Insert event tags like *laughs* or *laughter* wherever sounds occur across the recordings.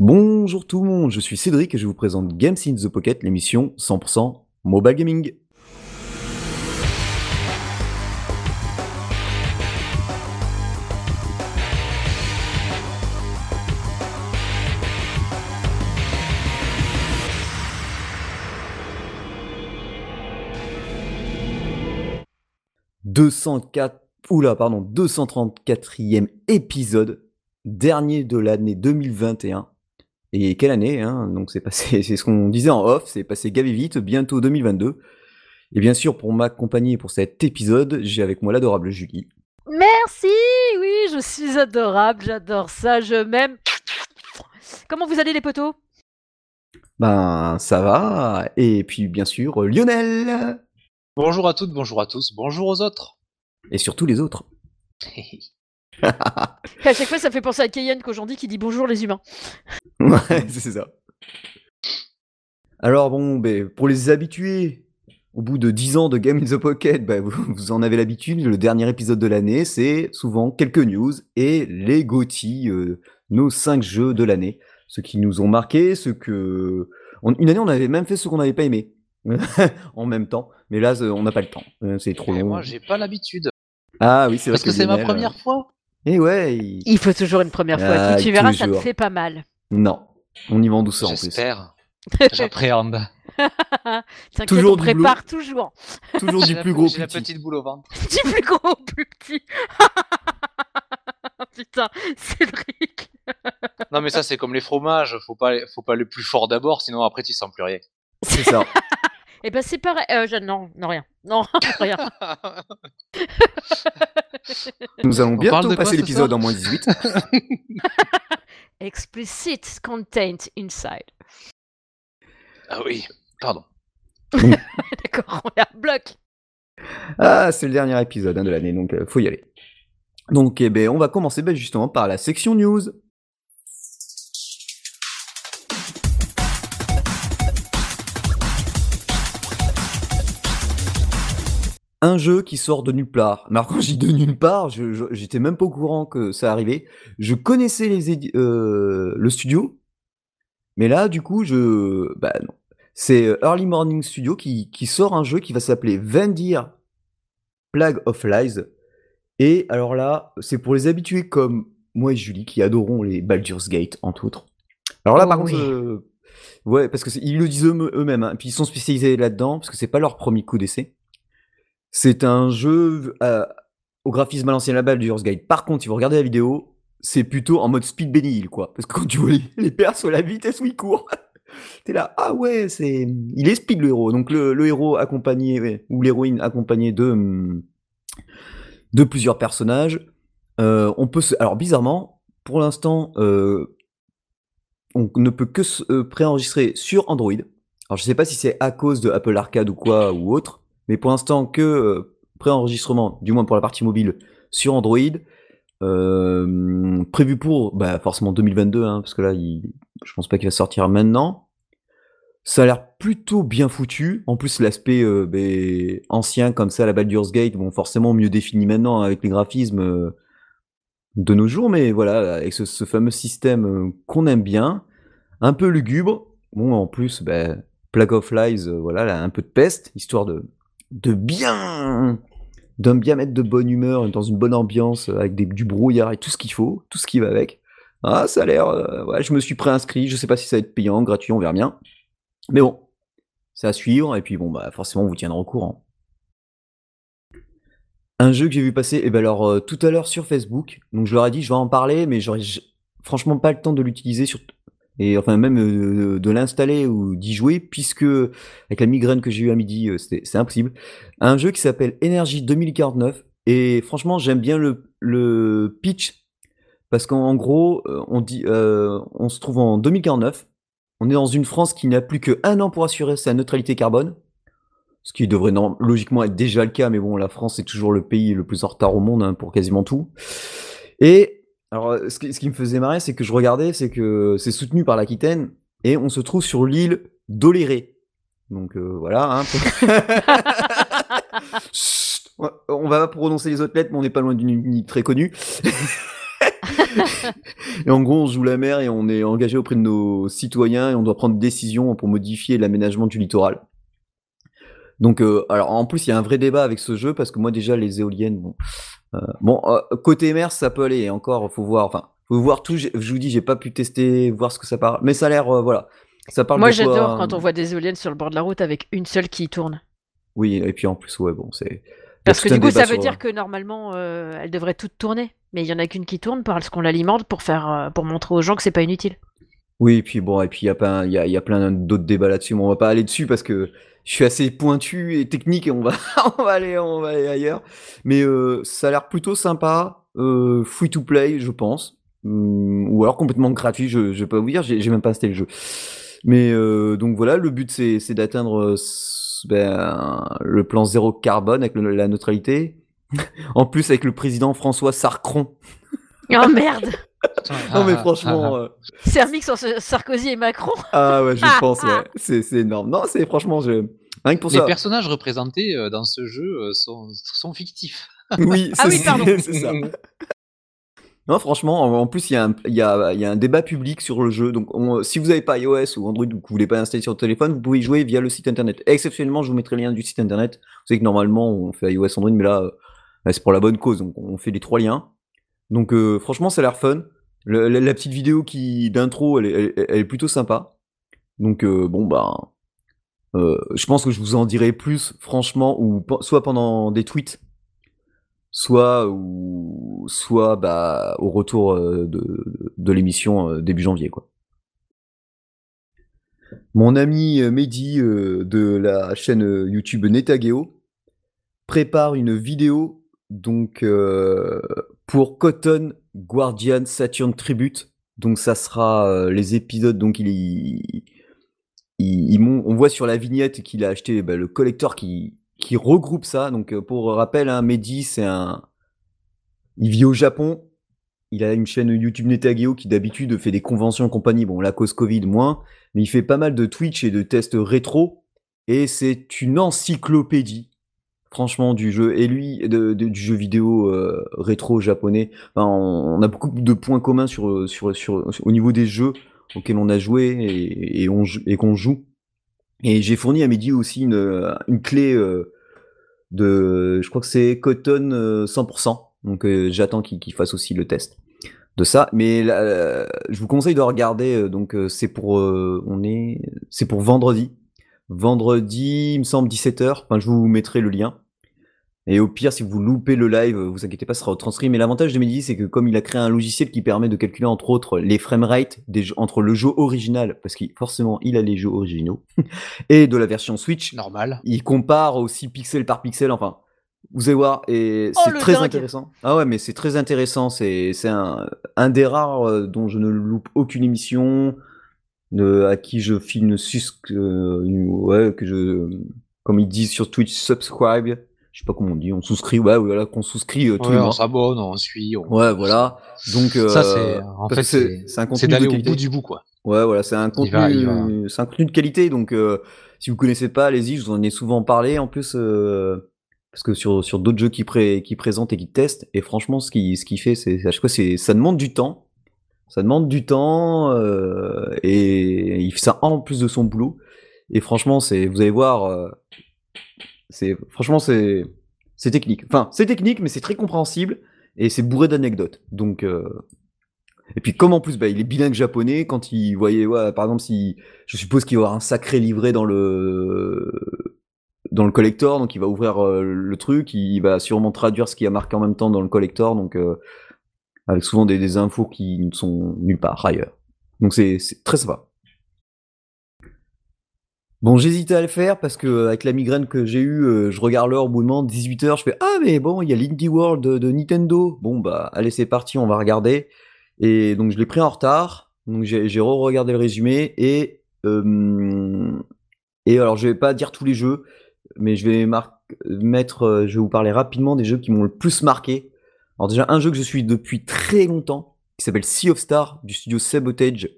Bonjour tout le monde, je suis Cédric et je vous présente Games in the Pocket, l'émission 100% mobile gaming. « 204, oula, pardon, 234e épisode, dernier de l'année 2021. Et quelle année, hein Donc c'est passé, *laughs* c'est ce qu'on disait en off, c'est passé gavé vite, bientôt 2022. Et bien sûr, pour m'accompagner pour cet épisode, j'ai avec moi l'adorable Julie. Merci, oui, je suis adorable, j'adore ça, je m'aime. Comment vous allez les potos Ben ça va. Et puis bien sûr, Lionel. Bonjour à toutes, bonjour à tous, bonjour aux autres. Et surtout les autres. *laughs* À chaque fois, ça fait penser à Kayen qu'aujourd'hui qui dit bonjour les humains. *laughs* Ouais, c'est ça. Alors bon, ben, pour les habitués, au bout de 10 ans de Game in the Pocket, ben, vous, vous en avez l'habitude, le dernier épisode de l'année, c'est souvent quelques news et les GOTY, euh, nos 5 jeux de l'année. Ceux qui nous ont marqué, ceux que... on- une année, on avait même fait ceux qu'on n'avait pas aimé. *laughs* en même temps. Mais là, on n'a pas le temps. Euh, C'est trop Et long. moi, j'ai pas l'habitude. Ah oui, c'est vrai Parce que c'est ma première fois. Et ouais, il- Il faut toujours une première fois. Ah, Puis tu verras, ça te fait pas mal. non. On y va en douceur en plus. J'espère. *laughs* J'appréhende. Toujours on du prépare toujours. Toujours du la- plus gros J'ai la petit. petite boule au ventre. *laughs* Du plus gros au plus petit. *laughs* Putain, Cédric. Non, mais ça, c'est comme les fromages. Faut pas, faut pas le plus fort d'abord, sinon après, tu sens plus rien. C'est ça. Eh ben c'est pareil. Euh, je- Non, non, rien. Non, *laughs* rien. *laughs* Nous allons On bientôt passer l'épisode en moins 18. *laughs* Explicit content inside. ah oui, pardon. D'accord, on est à bloc. Ah, c'est le dernier épisode hein, de l'année, donc euh, faut y aller. Donc, eh ben, on va commencer ben, justement par la section news. Un jeu qui sort de nulle part. Mais alors quand je dis de nulle part, j'étais même pas au courant que ça arrivait. Je connaissais les euh, le studio, mais là, du coup, je, bah non. C'est euh, Early Morning Studio qui, qui sort un jeu qui va s'appeler Vendir Plague of Lies. Et alors là, c'est pour les habitués comme moi et Julie qui adorons les Baldur's Gate, entre autres. Alors là, Oh par oui. contre, euh, ouais, parce que ils le disent eux- eux-mêmes, hein, puis ils sont spécialisés là-dedans, parce que c'est pas leur premier coup d'essai. C'est un jeu euh, au graphisme à l'ancienne la Baldur's Gate. Par contre, si vous regardez la vidéo, c'est plutôt en mode speed Benny Hill, quoi. Parce que quand tu vois les, les persos, la vitesse où ils courent, *laughs* t'es là, ah ouais, c'est, il est speed le héros. Donc le, le héros accompagné, ou l'héroïne accompagnée de, hum, de plusieurs personnages. Euh, on peut se... Alors bizarrement, pour l'instant, euh, on ne peut que se euh, préenregistrer sur Android. Alors je sais pas si c'est à cause de Apple Arcade ou quoi ou autre, mais pour l'instant que euh, préenregistrement, du moins pour la partie mobile, sur Android. Euh, prévu pour bah, forcément 2022, hein, parce que là, il... je pense pas qu'il va sortir maintenant. Ça a l'air plutôt bien foutu. En plus, l'aspect ben, ancien comme ça, la Baldur's Gate, bon, forcément mieux défini maintenant avec les graphismes euh, de nos jours, mais voilà, avec ce, ce fameux système qu'on aime bien, un peu lugubre. Bon, en plus, ben, Plague of Lies, voilà, là, un peu de peste, histoire de, de bien, d'un bien mettre de bonne humeur, dans une bonne ambiance, avec du brouillard et tout ce qu'il faut, tout ce qui va avec. Ah, ça a l'air, euh, je me suis préinscrit, je sais pas si ça va être payant, gratuit, on verra bien. Mais bon, c'est à suivre, et puis bon, bah forcément, on vous tiendra au courant. Un jeu que j'ai vu passer, et ben alors euh, tout à l'heure sur Facebook, donc je leur ai dit je vais en parler, mais j'aurais franchement pas le temps de l'utiliser sur et enfin même euh, de l'installer ou d'y jouer, puisque avec la migraine que j'ai eu à midi, euh, c'est impossible. Un jeu qui s'appelle Energy 2049, et franchement j'aime bien le, le pitch, parce qu'en en gros, euh, on, dit, euh, on se trouve en 2049, on est dans une France qui n'a plus qu'un an pour assurer sa neutralité carbone, ce qui devrait logiquement être déjà le cas, mais bon, la France est toujours le pays le plus en retard au monde hein, pour quasiment tout. Et alors, euh, ce qui, ce qui me faisait marrer, c'est que je regardais, c'est que c'est soutenu par l'Aquitaine, et on se trouve sur l'île d'Oléré. Donc euh, voilà. Hein, *laughs* Chut, on va pas prononcer les autres lettres, mais on n'est pas loin d'une île très connue. *laughs* et en gros, on joue la mer et on est engagé auprès de nos citoyens et on doit prendre des décisions pour modifier l'aménagement du littoral. Donc, euh, alors en plus, il y a un vrai débat avec ce jeu parce que moi déjà les éoliennes, bon, bon euh, côté mer, ça peut aller. Encore, faut voir. Enfin, faut voir tout. Je vous dis, j'ai pas pu tester, voir ce que ça parle, mais ça a l'air, voilà, ça parle. Moi, j'adore quand on voit des éoliennes sur le bord de la route avec une seule qui tourne. Oui, et puis en plus, ouais, bon, c'est. Parce que du coup, ça veut dire que normalement, euh, elles devraient toutes tourner. Mais il y en a qu'une qui tourne parce qu'on l'alimente pour faire, euh, pour montrer aux gens que c'est pas inutile. Oui, et puis bon, et puis il y a plein, d'autres débats là-dessus, mais on va pas aller dessus parce que je suis assez pointu et technique et *laughs* on va, aller, ailleurs. Mais euh, ça a l'air plutôt sympa, euh, free to play, je pense, Hum, ou alors complètement gratuit. Je, je vais pas vous dire, j'ai même pas installé le jeu. Mais euh, donc voilà, le but c'est d'atteindre ben, le plan zéro carbone avec la neutralité. *laughs* en plus avec le président François Sarcron. Oh merde Non mais franchement, euh, C'est un mix entre Sarkozy et Macron ah ouais, je *laughs* pense, ouais, c'est énorme. Non, c'est franchement, je... rien que pour Les ça. personnages représentés euh, dans ce jeu euh, sont, sont fictifs. *laughs* Oui, Ah c'est oui, pardon. *laughs* c'est ça. Non, franchement, en plus, il y, a un- il y, a, il y a un débat public sur le jeu. Donc, on- si vous n'avez pas iOS ou Android ou que vous voulez pas installer sur le téléphone, vous pouvez y jouer via le site internet. Exceptionnellement, je vous mettrai le lien du site internet. Vous savez que normalement, on fait iOS, Android, mais là, euh, là, c'est pour la bonne cause. Donc, on fait les trois liens. Donc, euh, franchement, ça a l'air fun. La, petite vidéo qui d'intro, elle, est- plutôt sympa. Donc, euh, bon, bah, euh, je pense que je vous en dirai plus, franchement, soit pendant des tweets soit bah au retour de, l'émission début janvier. Mon ami Mehdi de la chaîne YouTube Netageo prépare une vidéo donc pour Cotton Guardian Saturn Tribute. Donc ça sera euh, les épisodes donc il, il, il- on voit sur la vignette qu'il a acheté bah, le collector qui qui regroupe ça. Donc euh, pour rappel, hein, Mehdi c'est un il vit au Japon. Il a une chaîne YouTube Netageo qui d'habitude fait des conventions et compagnie. Bon, la cause Covid moins, mais il fait pas mal de Twitch et de tests rétro. Et c'est une encyclopédie, franchement, du jeu. Et lui, de, du jeu vidéo euh, rétro japonais. On, a beaucoup de points communs sur, sur, sur, au niveau des jeux auxquels on a joué et, on, et qu'on joue. Et j'ai fourni à Mehdi aussi une, une clé euh, de, je crois que c'est Cotton euh, 100%. Donc euh, j'attends qu'il fasse aussi le test de ça. Mais là, je vous conseille de regarder. donc c'est pour, on est, c'est pour vendredi. Vendredi, il me semble 17h. Enfin, je vous mettrai le lien. Et au pire, si vous loupez le live, vous inquiétez pas, ce sera retranscrit. Mais l'avantage de Mehdi, c'est que comme il a créé un logiciel qui permet de calculer entre autres les framerates entre le jeu original, parce qu'il forcément il a les jeux originaux, *laughs* et de la version Switch, Normal. il compare aussi pixel par pixel. Enfin, vous allez voir, et Oh, c'est très dingue. intéressant. Ah ouais, mais c'est très intéressant. C'est c'est un, un des rares euh, dont je ne loupe aucune émission, de, à qui je file une sus, euh, ouais, que je, comme ils disent sur Twitch, subscribe. Je sais pas comment on dit, on souscrit, ouais, voilà, qu'on souscrit euh, tous Ouais, les on s'abonne, on suit. on- Ouais, voilà. Donc, euh, Ça, c'est en fait, c'est c'est un contenu d'aller au bout du bout, quoi. Ouais, voilà, c'est un contenu, va- il va- c'est un contenu de qualité, donc euh, si vous connaissez pas, allez-y, je vous en ai souvent parlé en plus, euh, parce que sur, sur d'autres jeux qui, pré, qui présentent et qui testent, et franchement, ce qu'il ce qu'il fait, c'est à chaque fois, c'est ça demande du temps, ça demande du temps, euh, et il fait ça en plus de son boulot, et franchement, c'est, vous allez voir, euh, c'est, franchement, c'est, c'est technique. Enfin, c'est technique, mais c'est très compréhensible, et c'est bourré d'anecdotes, donc. Euh, et puis comme en plus bah, il est bilingue japonais, quand il voyait, par exemple, si je suppose qu'il y avoir un sacré livret dans le dans le collector, donc il va ouvrir euh, le truc, il va sûrement traduire ce qui a marqué en même temps dans le collector, donc euh, avec souvent des, des infos qui ne sont nulle part ailleurs. Donc c'est très sympa. Bon, j'hésitais à le faire parce que avec la migraine que j'ai eue, euh, je regarde l'heure au bout de moment, 18h, je fais ah mais bon, il y a l'Indie World de, Nintendo. Bon bah allez, c'est parti, on va regarder. Et donc je l'ai pris en retard. Donc j'ai re-regardé le résumé et euh, et alors je vais pas dire tous les jeux, mais je vais mettre, euh, je vais vous parler rapidement des jeux qui m'ont le plus marqué. Alors déjà un jeu que je suis depuis très longtemps, qui s'appelle Sea of Stars du studio Sabotage.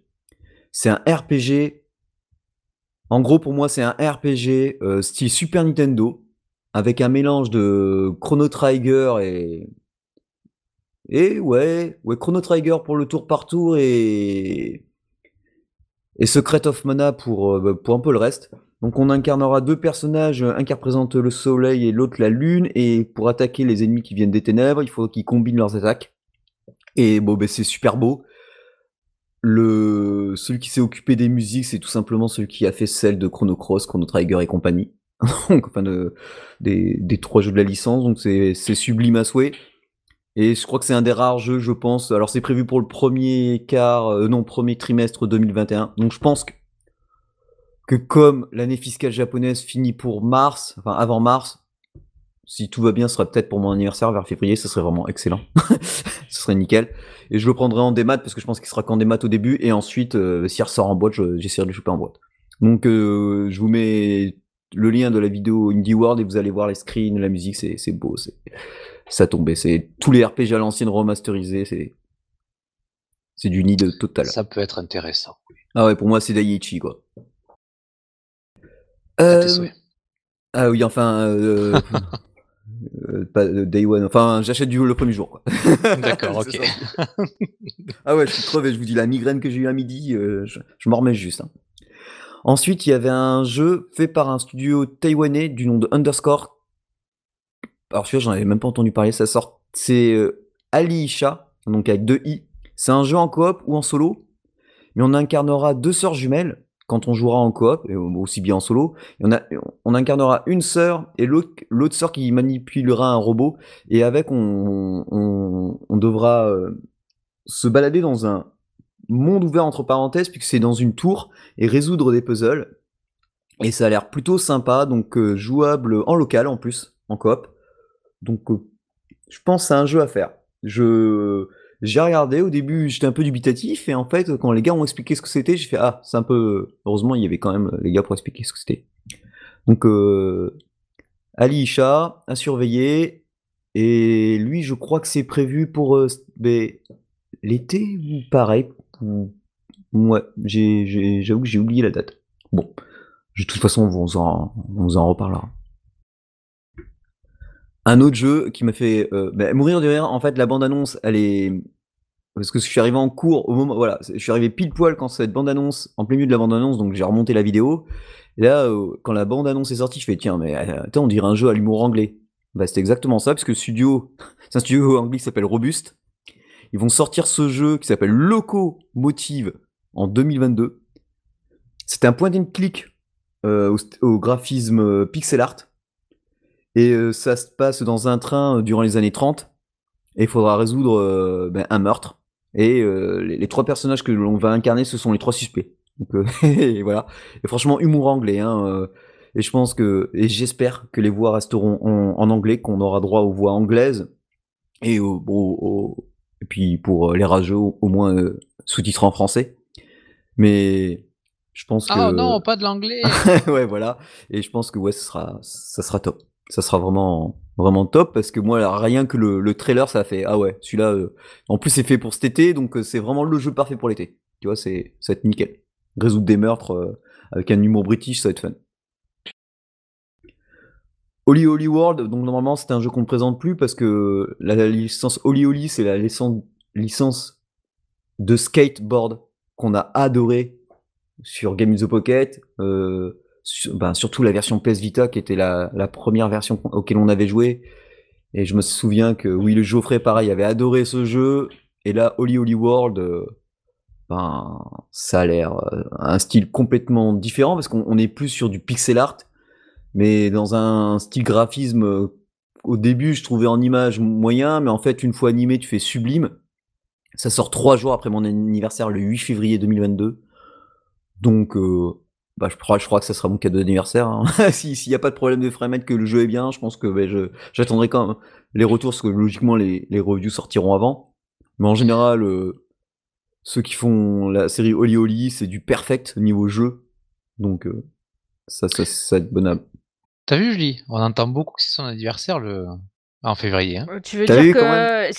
C'est un RPG. En gros pour moi c'est un RPG euh, style Super Nintendo avec un mélange de Chrono Trigger et Et ouais, ouais, Chrono Trigger pour le tour par tour et et Secret of Mana pour, euh, bah, pour un peu le reste. Donc on incarnera deux personnages, un qui représente le soleil et l'autre la lune, et pour attaquer les ennemis qui viennent des ténèbres, il faut qu'ils combinent leurs attaques. Et bon, ben c'est super beau. Le celui qui s'est occupé des musiques, c'est tout simplement celui qui a fait celle de Chrono Cross, Chrono Trigger et compagnie. *laughs* donc enfin de, des, des trois jeux de la licence, donc c'est sublime à souhait. Et je crois que c'est un des rares jeux, je pense. Alors c'est prévu pour le premier quart, euh, non, premier trimestre 2021. Donc je pense que, que comme l'année fiscale japonaise finit pour mars, enfin avant mars, si tout va bien, ce sera peut-être pour mon anniversaire vers février, ce serait vraiment excellent. *laughs* ce serait nickel. Et je le prendrai en démat parce que je pense qu'il sera qu'en démat au début et ensuite, euh, s'il ressort en boîte, j'essaierai de le choper en boîte. Donc euh, je vous mets le lien de la vidéo Indie World et vous allez voir les screens, la musique, c'est beau, c'est ça tombait. C'est tous les RPG à l'ancienne remasterisés, c'est c'est du nid de total. Ça peut être intéressant. Ah ouais, pour moi c'est Daiichi quoi. Euh... Ah oui, enfin euh... *laughs* euh pas euh, Day One. Enfin, j'achète du le premier jour quoi. *laughs* D'accord, *laughs* ok. ah ouais, je suis crevé. Je vous dis la migraine que j'ai eu à midi, euh, je, je m'en remets juste. Hein. Ensuite, il y avait un jeu fait par un studio taïwanais du nom de Underscore. Alors celui-là, j'en avais même pas entendu parler. Ça sort, c'est euh, Ali Isha, donc avec deux i. C'est un jeu en coop ou en solo, mais on incarnera deux sœurs jumelles quand on jouera en coop, et aussi bien en solo. on, incarnera une sœur et l'autre sœur qui manipulera un robot. Et avec, on, on, devra euh, se balader dans un monde ouvert entre parenthèses, puisque c'est dans une tour, et résoudre des puzzles. Et ça a l'air plutôt sympa, donc euh, jouable en local en plus, en coop. Donc euh, je pense que c'est un jeu à faire. Je j'ai regardé au début, j'étais un peu dubitatif et en fait quand les gars ont expliqué ce que c'était, j'ai fait ah, c'est un peu heureusement, il y avait quand même les gars pour expliquer ce que c'était. Donc euh, Ali Isha à surveiller et lui, je crois que c'est prévu pour ben, l'été ou pareil Ouais, j'avoue que j'ai oublié la date. Bon, de toute façon, on vous on en reparlera. Un autre jeu qui m'a fait euh, bah, mourir de rire, en fait, la bande-annonce, elle est... Parce que je suis arrivé en cours au moment... Voilà, je suis arrivé pile poil quand cette bande-annonce, en plein milieu de la bande-annonce, donc j'ai remonté la vidéo. Là, euh, quand la bande-annonce est sortie, je fais, tiens, mais euh, attends, on dirait un jeu à l'humour anglais. Bah, c'est exactement ça, parce que studio... *laughs* C'est un studio anglais qui s'appelle Robuste. Ils vont sortir ce jeu qui s'appelle Locomotive en 2022. C'est un point and click au, graphisme pixel art. Et euh, ça se passe dans un train durant les années 30. Et il faudra résoudre ben, un meurtre. Et les, trois personnages que l'on va incarner, ce sont les trois suspects. Donc *laughs* et voilà. Et franchement, humour anglais. Hein, et je pense que, et j'espère que les voix resteront en, anglais, qu'on aura droit aux voix anglaises et au, et puis pour les rageux, au moins sous-titré en français. Mais je pense que. Ah non, pas de l'anglais. *laughs* ouais, voilà. Et je pense que ouais, ça sera, ça sera top. Ça sera vraiment, vraiment top parce que moi, rien que le, le trailer, ça a fait ah ouais, celui-là. Euh, en plus, c'est fait pour cet été, donc euh, c'est vraiment le jeu parfait pour l'été. Tu vois, c'est, ça va être nickel. Résoudre des meurtres euh, avec un humour british, ça va être fun. Holy Holy World, donc normalement c'est un jeu qu'on ne présente plus parce que la, licence Holy Holy c'est la licence, licence de skateboard qu'on a adoré sur Game in the Pocket, ben, surtout la version PS Vita qui était la, première version auquel on avait joué. Et je me souviens que oui, le Geoffrey, pareil, avait adoré ce jeu. Et là, Holy Holy World, euh, ben, ça a l'air euh, un style complètement différent parce qu'on est plus sur du pixel art, mais dans un style graphisme. Au début, je trouvais en image moyen, mais en fait, une fois animé, tu fais sublime. Ça sort trois jours après mon anniversaire, le 8 février 2022. Donc, euh, bah, je, crois, je crois que ça sera mon cadeau d'anniversaire. Hein. *laughs* S'il n'y a pas de problème de framerate, que le jeu est bien, je pense que bah, j'attendrai quand même les retours, parce que logiquement, les, les reviews sortiront avant. Mais en général, euh, ceux qui font la série Oli Oli, c'est du perfect niveau jeu. Donc, euh, ça, ça, ça va être bonable. T'as vu, Julie? On entend beaucoup que c'est son anniversaire le, en février. Hein. Euh, tu veux dire que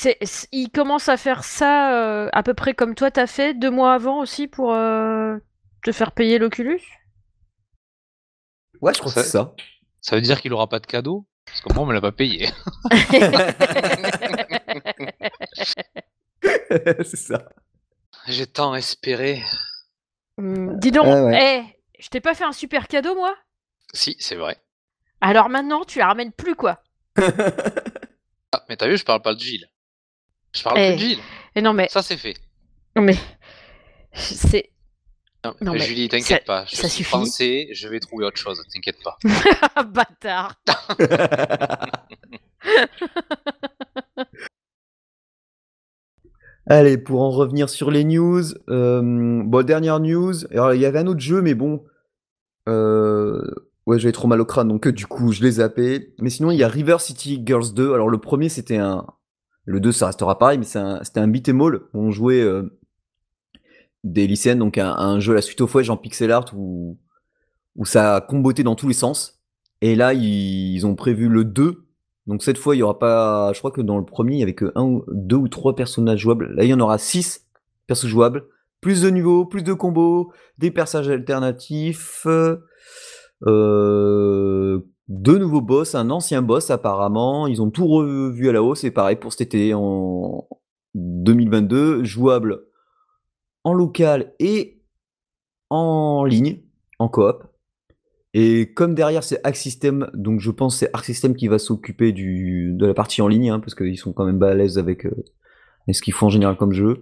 il commence à faire ça euh, à peu près comme toi t'as fait deux mois avant aussi pour euh, te faire payer l'Oculus? Ouais, je crois que c'est ça. Ça veut dire qu'il aura pas de cadeau? Parce que moi, on me l'a pas payé. *laughs* *laughs* c'est ça. J'ai tant espéré. Hum, dis donc, Ah ouais. eh, je t'ai pas fait un super cadeau, moi? Si, c'est vrai. Alors maintenant, tu la ramènes plus, quoi. *laughs* Ah, mais t'as vu, je parle pas de Gilles. Je parle Eh. plus de Gilles. Et non, mais, Ça, c'est fait. non, mais, c'est, Non, Non, mais Julie, t'inquiète pas. Je ça suis suffit. français, je vais trouver autre chose, t'inquiète pas. *laughs* bâtard. *laughs* Allez, pour en revenir sur les news, euh, bon, dernière news. Alors, il y avait un autre jeu, mais bon, euh, ouais, j'avais trop mal au crâne, donc euh, du coup, je l'ai zappé. Mais sinon, il y a River City Girls 2. Alors, le premier, c'était un, le 2, ça restera pareil, mais c'est un- c'était un beat 'em all où on jouait euh, des lycéennes, donc un, jeu à la suite au fouet, en pixel art, où, où ça combotait dans tous les sens. Et là, ils, ils ont prévu le 2. Donc cette fois, il y aura pas. Je crois que dans le premier, il y avait que un, ou- deux ou trois personnages jouables. Là, il y en aura six persos jouables. Plus de niveaux, plus de combos, des personnages alternatifs, euh, deux nouveaux boss, un ancien boss apparemment. Ils ont tout revu à la hausse. Et pareil pour cet été en 2022, jouable local et en ligne, en coop. Et comme derrière c'est Arc System, donc je pense c'est Arc System qui va s'occuper du de la partie en ligne, hein, parce qu'ils sont quand même balèzes avec, euh, avec ce qu'ils font en général comme jeu.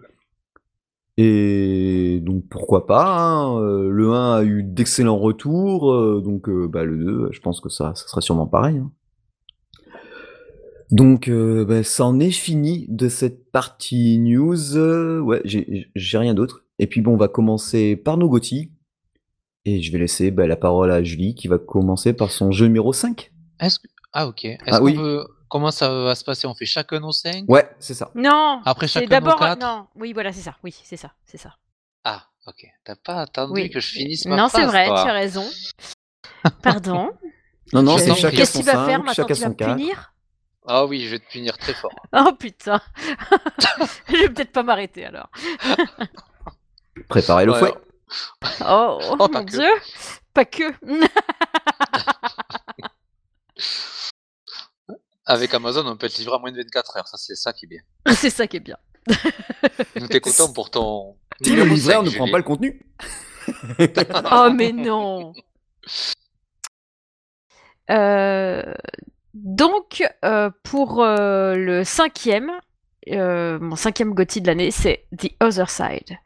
Et donc pourquoi pas, hein, euh, le 1 a eu d'excellents retours, euh, donc bah, le 2, je pense que ça, ça sera sûrement pareil. hein. Donc euh, bah, ça en est fini de cette partie news. euh, ouais, j'ai j'ai rien d'autre. Et puis bon, on va commencer par nos GOTY. Et je vais laisser bah, la parole à Julie qui va commencer par son jeu numéro 5. Est-ce que... Ah, ok. Est-ce Ah, qu'on oui. Comment ça va se passer? On fait chacun nos 5 Ouais, c'est ça. Non. Après c'est chacun nos d'abord, 4 non. Oui, voilà, c'est ça. Oui, c'est ça, c'est ça. Ah, ok. T'as pas attendu Oui. que je finisse ma Non, c'est phrase, vrai, toi. tu as raison. *laughs* Pardon. Non, non, Je c'est t'en chacun prie. Qu'est-ce son qu'il va 5, faire maintenant? chacun Tu vas son me 4. punir? Ah oui, je vais te punir très fort. *laughs* Oh putain. *laughs* Je vais peut-être pas m'arrêter alors. *laughs* Préparez le Ouais, fouet. Oh, Oh, mon pas que. dieu. Pas que. Avec Amazon, on peut être livré à moins de 24 heures. Ça, c'est ça qui est bien. c'est ça qui est bien. Nous t'es content pour ton. Si le numéro livreur 5, ne prend Julie. pas le contenu. Oh mais non. Euh, donc euh, pour euh, le cinquième, euh, mon cinquième GOTY de l'année, c'est The Other Side.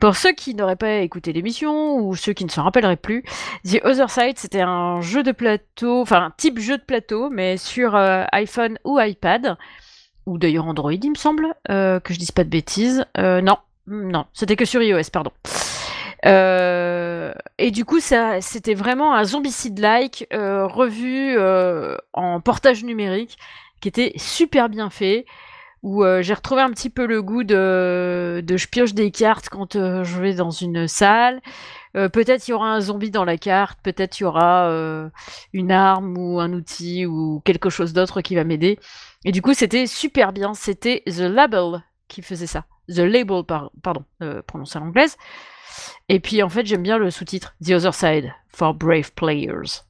Pour ceux qui n'auraient pas écouté l'émission ou ceux qui ne s'en rappelleraient plus, The Other Side c'était un jeu de plateau, enfin un type jeu de plateau, mais sur iPhone ou iPad, ou d'ailleurs Android il me semble, que je dise pas de bêtises. Non, non, c'était que sur iOS, pardon. Euh, et du coup, ça, c'était vraiment un zombicide-like euh, revu euh, en portage numérique, qui était super bien fait, où j'ai retrouvé un petit peu le goût de, je pioche des cartes quand je vais dans une salle. Peut-être il y aura un zombie dans la carte, peut-être il y aura une arme ou un outil ou quelque chose d'autre qui va m'aider. Et du coup, c'était super bien. C'était The Label qui faisait ça. The Label, par- pardon, prononcé à l'anglaise. Et puis en fait, j'aime bien le sous-titre The Other Side for Brave Players.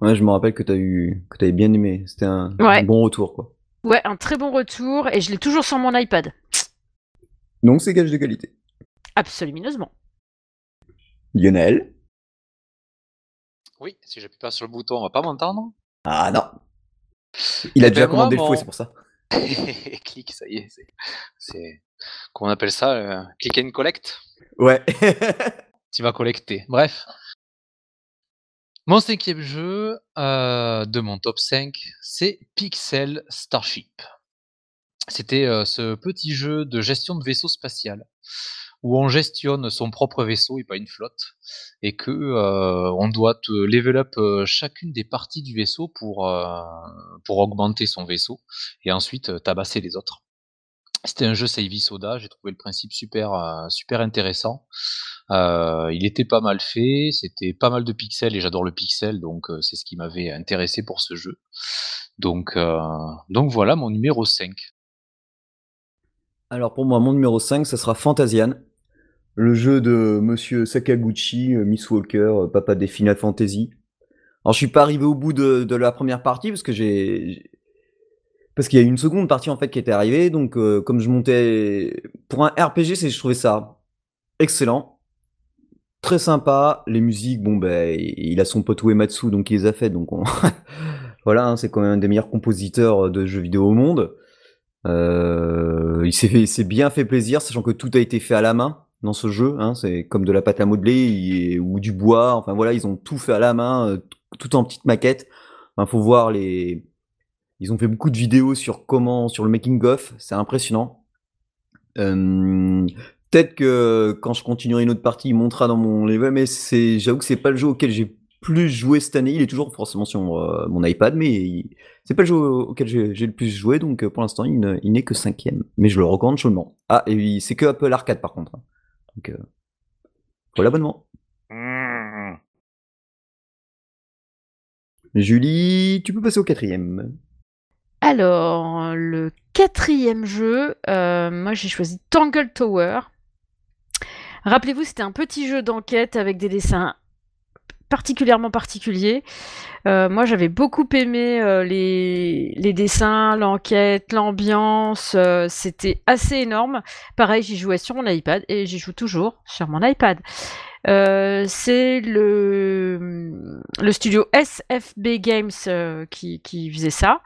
Ouais, je me rappelle que t'as eu, que t'avais bien aimé. C'était un, Ouais. un bon retour, quoi. Ouais, un très bon retour et je l'ai toujours sur mon iPad. Donc c'est gage de qualité. Absolument. Lionel? Oui, si j'appuie pas sur le bouton, on va pas m'entendre. Ah non. Il a Eh déjà ben, moi, commandé le fouet, c'est pour ça. *laughs* Clic, ça y est. C'est. c'est- Comment on appelle ça euh, Click and collect Ouais. Tu vas collecter. Bref. Mon cinquième jeu euh, de mon top 5, c'est Pixel Starship. C'était euh, ce petit jeu de gestion de vaisseau spatial où on gestionne son propre vaisseau et pas une flotte et que euh, on doit level up chacune des parties du vaisseau pour pour augmenter son vaisseau et ensuite tabasser les autres. C'était un jeu Savvy Soda, j'ai trouvé le principe super euh, super intéressant. Euh, il était pas mal fait, c'était pas mal de pixels et j'adore le pixel, donc euh, c'est ce qui m'avait intéressé pour ce jeu. Donc, donc voilà mon numéro 5. Alors pour moi, mon numéro 5, ça sera Fantasian. Le jeu de Monsieur Sakaguchi, Miss Walker, papa des Final Fantasy. Alors je suis pas arrivé au bout de, de la première partie parce que j'ai parce qu'il y a une seconde partie en fait qui était arrivée, donc euh, comme je montais pour un RPG, c'est je trouvais ça excellent, très sympa. Les musiques, bon ben il a son pote Uematsu donc il les a fait, donc *laughs* voilà, hein, c'est quand même un des meilleurs compositeurs de jeux vidéo au monde. Euh, il s'est bien fait plaisir, sachant que tout a été fait à la main dans ce jeu. Hein, c'est comme de la pâte à modeler ou du bois. Enfin voilà, ils ont tout fait à la main, euh, tout en petite maquette. Enfin, faut voir les. Ils ont fait beaucoup de vidéos sur comment, sur le making of. C'est impressionnant. Euh, peut-être que quand je continuerai une autre partie, il montera dans mon level, mais c'est, j'avoue que c'est pas le jeu auquel j'ai plus joué cette année. Il est toujours forcément sur mon iPad, mais c'est pas le jeu auquel j'ai le plus joué, donc pour l'instant il n'est que cinquième. Mais je le recommande chaudement. Ah, et c'est que Apple Arcade par contre. Hein. Donc, euh, pour l'abonnement. Mmh. Julie, tu peux passer au quatrième. Alors, le quatrième jeu, euh, moi j'ai choisi Tangle Tower. Rappelez-vous, c'était un petit jeu d'enquête avec des dessins particulièrement particuliers. Euh, moi, j'avais beaucoup aimé les, les, dessins, l'enquête, l'ambiance. C'était assez énorme. Pareil, j'y jouais sur mon iPad et j'y joue toujours sur mon iPad. Euh, c'est le, studio SFB Games euh, qui, qui, faisait ça.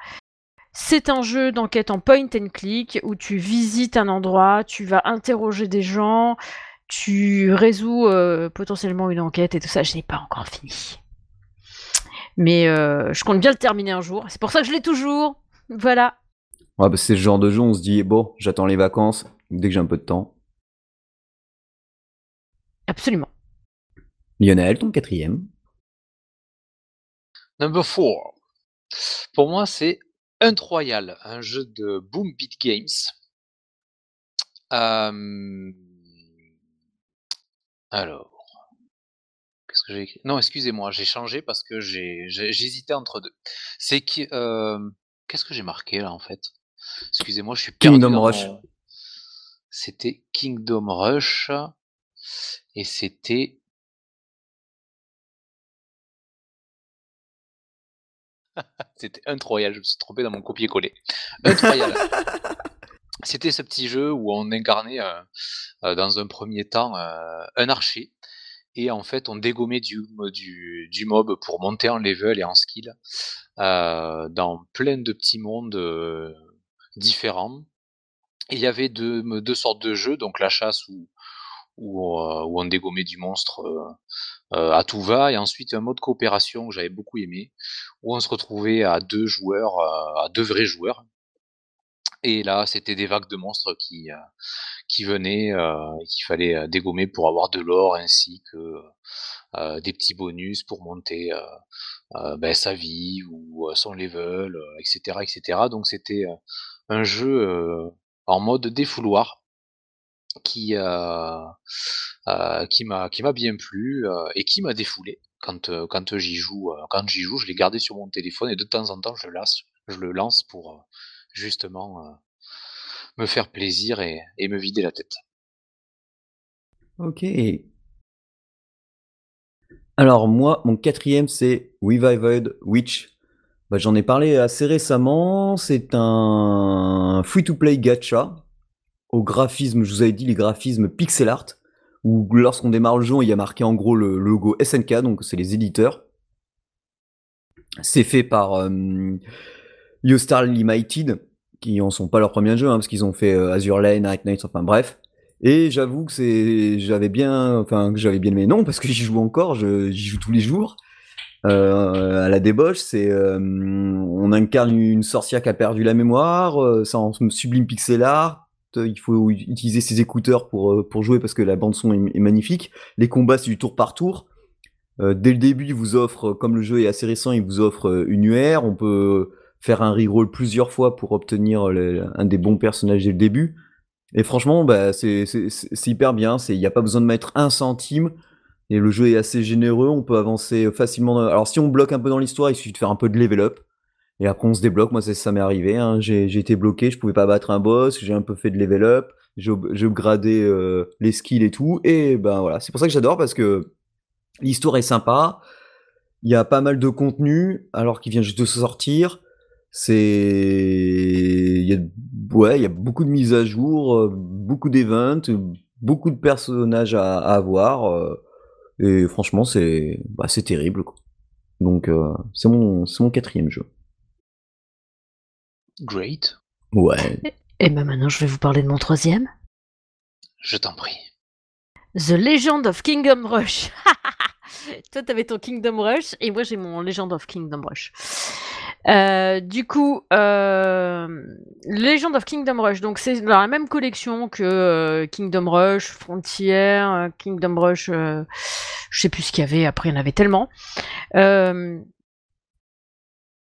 C'est un jeu d'enquête en point and click où tu visites un endroit, tu vas interroger des gens, tu résous euh, potentiellement une enquête et tout ça. Je n'ai pas encore fini. Mais je compte bien le terminer un jour. C'est pour ça que je l'ai toujours. Voilà. Ouais, bah c'est ce genre de jeu, on se dit, bon, j'attends les vacances, dès que j'ai un peu de temps. Absolument. Lionel, ton quatrième. Number 4. Pour moi, c'est Untroyal, un jeu de Boom Beat Games. Euh, alors, qu'est-ce que j'ai écrit? Non, excusez-moi, j'ai changé parce que j'ai j'hésitais entre deux. C'est qui euh, Qu'est-ce que j'ai marqué là en fait? Excusez-moi, je suis perdu Kingdom Rush. C'était Kingdom Rush et c'était C'était un Troyal, je me suis trompé dans mon copier-coller. Un Troyal. *laughs* C'était ce petit jeu où on incarnait euh, euh, dans un premier temps euh, un archer. Et en fait, on dégommait du, du, mob pour monter en level et en skill dans plein de petits mondes différents. Et il y avait deux, deux, sortes de jeux, donc la chasse où, où, où on dégommait du monstre à tout va, et ensuite un mode coopération que j'avais beaucoup aimé, où on se retrouvait à deux joueurs, à deux vrais joueurs. Et là, c'était des vagues de monstres qui, qui venaient et qu'il fallait dégommer pour avoir de l'or ainsi que des petits bonus pour monter ben, sa vie ou son level, etc., etc. Donc c'était un jeu en mode défouloir qui euh, euh, qui m'a qui m'a bien plu euh, et qui m'a défoulé quand quand j'y joue quand j'y joue je l'ai gardé sur mon téléphone et de temps en temps je lance je le lance pour justement me faire plaisir et, et, me vider la tête. Ok. Alors moi, mon quatrième, c'est Revived Witch. Bah, J'en ai parlé assez récemment. C'est un free-to-play gacha au graphisme, je vous avais dit les graphismes pixel art, où lorsqu'on démarre le jeu, il y a marqué en gros le, logo SNK, donc c'est les éditeurs. C'est fait par euh, Limited, qui en sont pas leur premier jeu, hein, parce qu'ils ont fait euh, Azure Lane, Night Knights, enfin bref. Et j'avoue que c'est, j'avais bien, enfin que j'avais bien aimé. Non, parce que j'y joue encore, j'y joue tous les jours. Euh, à la débauche, c'est, euh, on incarne une sorcière qui a perdu la mémoire, ça en sublime pixel art, il faut utiliser ses écouteurs pour, euh, pour jouer parce que la bande son est, magnifique. Les combats, c'est du tour par tour. Euh, dès le début, il vous offre, comme le jeu est assez récent, il vous offre euh, une UR. On peut faire un reroll plusieurs fois pour obtenir un des bons personnages dès le début. Et franchement, bah, c'est hyper bien. Il n'y a pas besoin de mettre un centime. Et le jeu est assez généreux. On peut avancer facilement. Alors, si on bloque un peu dans l'histoire, il suffit de faire un peu de level up. Et après, on se débloque. Moi, ça, ça m'est arrivé. Hein. J'ai été bloqué, je pouvais pas battre un boss. J'ai un peu fait de level up. J'ai upgradé euh, les skills et tout. Et ben voilà, c'est pour ça que j'adore parce que l'histoire est sympa. Il y a pas mal de contenu alors qu'il vient juste de sortir. C'est, il y a, ouais, il y a beaucoup de mises à jour, euh, beaucoup d'events, beaucoup de personnages à, à avoir, euh, et franchement, c'est, bah, c'est terrible. Quoi. Donc, euh, c'est mon, c'est mon quatrième jeu. Great. Ouais. Et ben maintenant, je vais vous parler de mon troisième. Je t'en prie. The Legend of Kingdom Rush. *laughs* Toi, t'avais ton Kingdom Rush et moi, j'ai mon Legend of Kingdom Rush. Euh, du coup, euh, Legend of Kingdom Rush, donc c'est dans la même collection que euh, Kingdom Rush, Frontier, Kingdom Rush, euh, je sais plus ce qu'il y avait, après il y en avait tellement.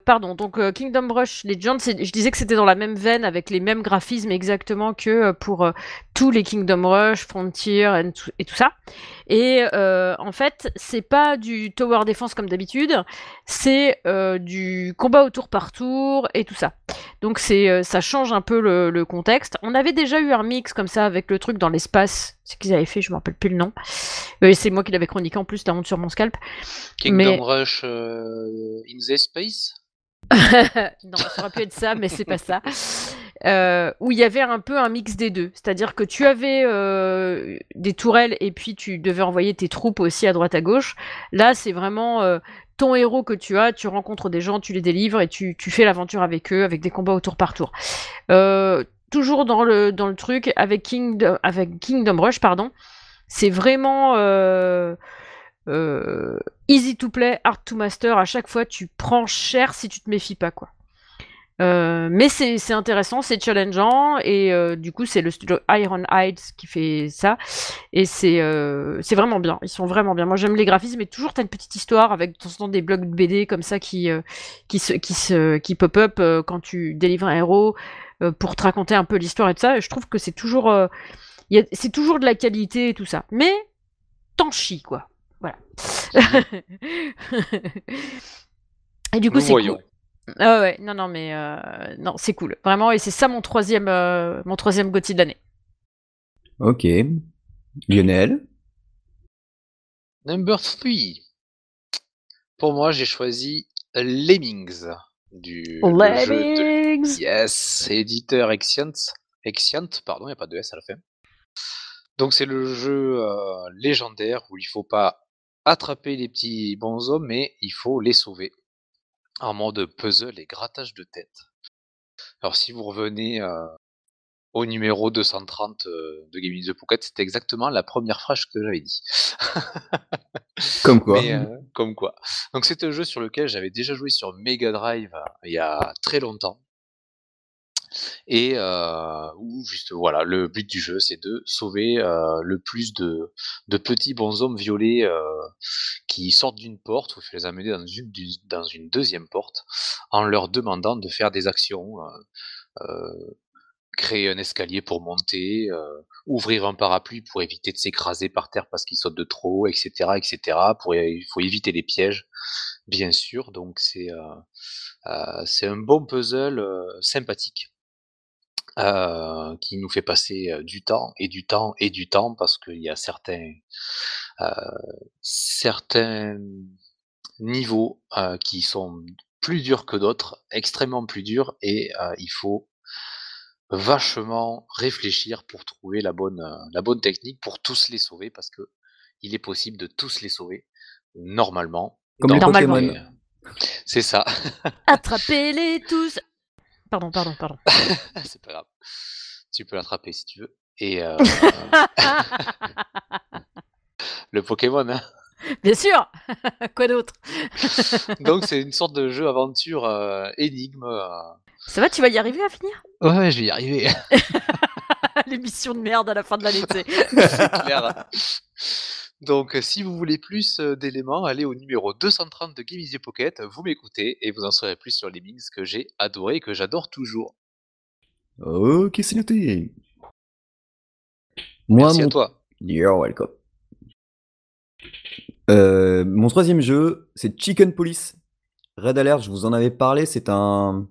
Pardon, donc euh, Kingdom Rush Legends, je disais que c'était dans la même veine avec les mêmes graphismes exactement que euh, pour euh, tous les Kingdom Rush, Frontier and et tout ça. Et en fait, c'est pas du tower defense comme d'habitude, c'est du combat au tour par tour et tout ça. Donc c'est ça change un peu le, le contexte. On avait déjà eu un mix comme ça avec le truc dans l'espace, ce qu'ils avaient fait, je me rappelle plus le nom. C'est moi qui l'avais chroniqué en plus, la honte sur mon scalp. Kingdom Mais- Rush in the Space? *laughs* non, ça aurait pu être ça, mais c'est pas ça. Euh, où il y avait un peu un mix des deux. C'est-à-dire que tu avais euh, des tourelles et puis tu devais envoyer tes troupes aussi à droite à gauche. Là, c'est vraiment euh, ton héros que tu as, tu rencontres des gens, tu les délivres et tu, fais l'aventure avec eux, avec des combats au tour par tour. Toujours dans le, dans le truc, avec, Kingdom, avec Kingdom Rush, pardon, c'est vraiment... euh, easy to play, hard to master. À chaque fois, tu prends cher si tu te méfies pas, quoi. Euh, mais c'est intéressant, c'est challengeant et euh, du coup c'est le studio Iron Heights qui fait ça et c'est euh, vraiment bien. Ils sont vraiment bien. Moi j'aime les graphismes, mais toujours t'as une petite histoire avec de temps en temps des blocs de BD comme ça qui qui se qui se qui pop up quand tu délivres un héros pour te raconter un peu l'histoire et tout ça. Je trouve que c'est toujours c'est toujours de la qualité et tout ça. Mais t'en chies quoi. Voilà. *laughs* et du coup c'est cool. Ah ouais, non, non, mais euh, non, c'est cool. Vraiment, et c'est ça mon troisième, euh, mon troisième GOTY de l'année. Ok. Lionel? Number 3. Pour moi, j'ai choisi Lemmings du le jeu de Lemmings Yes, éditeur Exient. Exient, pardon, il n'y a pas de S à la fin. Donc c'est le jeu euh, légendaire où il faut pas attraper les petits bonshommes, mais il faut les sauver en mode puzzle et grattage de tête. Alors si vous revenez euh, au numéro 230 euh, de Gaming the Pocket, c'était exactement la première phrase que j'avais dit. *laughs* Comme quoi. Mais, euh, comme quoi. Donc c'est un jeu sur lequel j'avais déjà joué sur Mega Drive il y a très longtemps. Et euh, où juste voilà, le but du jeu c'est de sauver euh, le plus de, de petits bonshommes violets euh, qui sortent d'une porte, il faut les amener dans une, dans une deuxième porte, en leur demandant de faire des actions, créer un escalier pour monter, ouvrir un parapluie pour éviter de s'écraser par terre parce qu'ils sautent de trop, etc., etc. Pour, il faut éviter les pièges, bien sûr. Donc c'est c'est un bon puzzle sympathique euh, qui nous fait passer euh, du temps et du temps et du temps parce qu'il y a certains euh, certains niveaux euh, qui sont plus durs que d'autres, extrêmement plus durs, et euh, il faut vachement réfléchir pour trouver la bonne, la bonne technique pour tous les sauver parce que il est possible de tous les sauver normalement. Comme dans les Normalement. Pokémon. les- C'est ça. Attrapez-les tous Pardon, pardon, pardon. *laughs* C'est pas grave. Tu peux l'attraper si tu veux. Et euh, *laughs* le Pokémon. hein. Bien sûr *laughs* Quoi d'autre? Donc c'est une sorte de jeu aventure euh, énigme. euh. Ça va, tu vas y arriver à finir? Ouais, je vais y arriver. L'émission de merde à la fin de l'année, tu sais. C'est clair. Donc, si vous voulez plus d'éléments, allez au numéro 230 de the Pocket, vous m'écoutez et vous en saurez plus sur les mix que j'ai adoré et que j'adore toujours. Ok, c'est noté. Moi, Merci mon... à toi. You're welcome. Euh, mon troisième jeu, c'est Chicken Police. Red Alert, je vous en avais parlé, c'est un...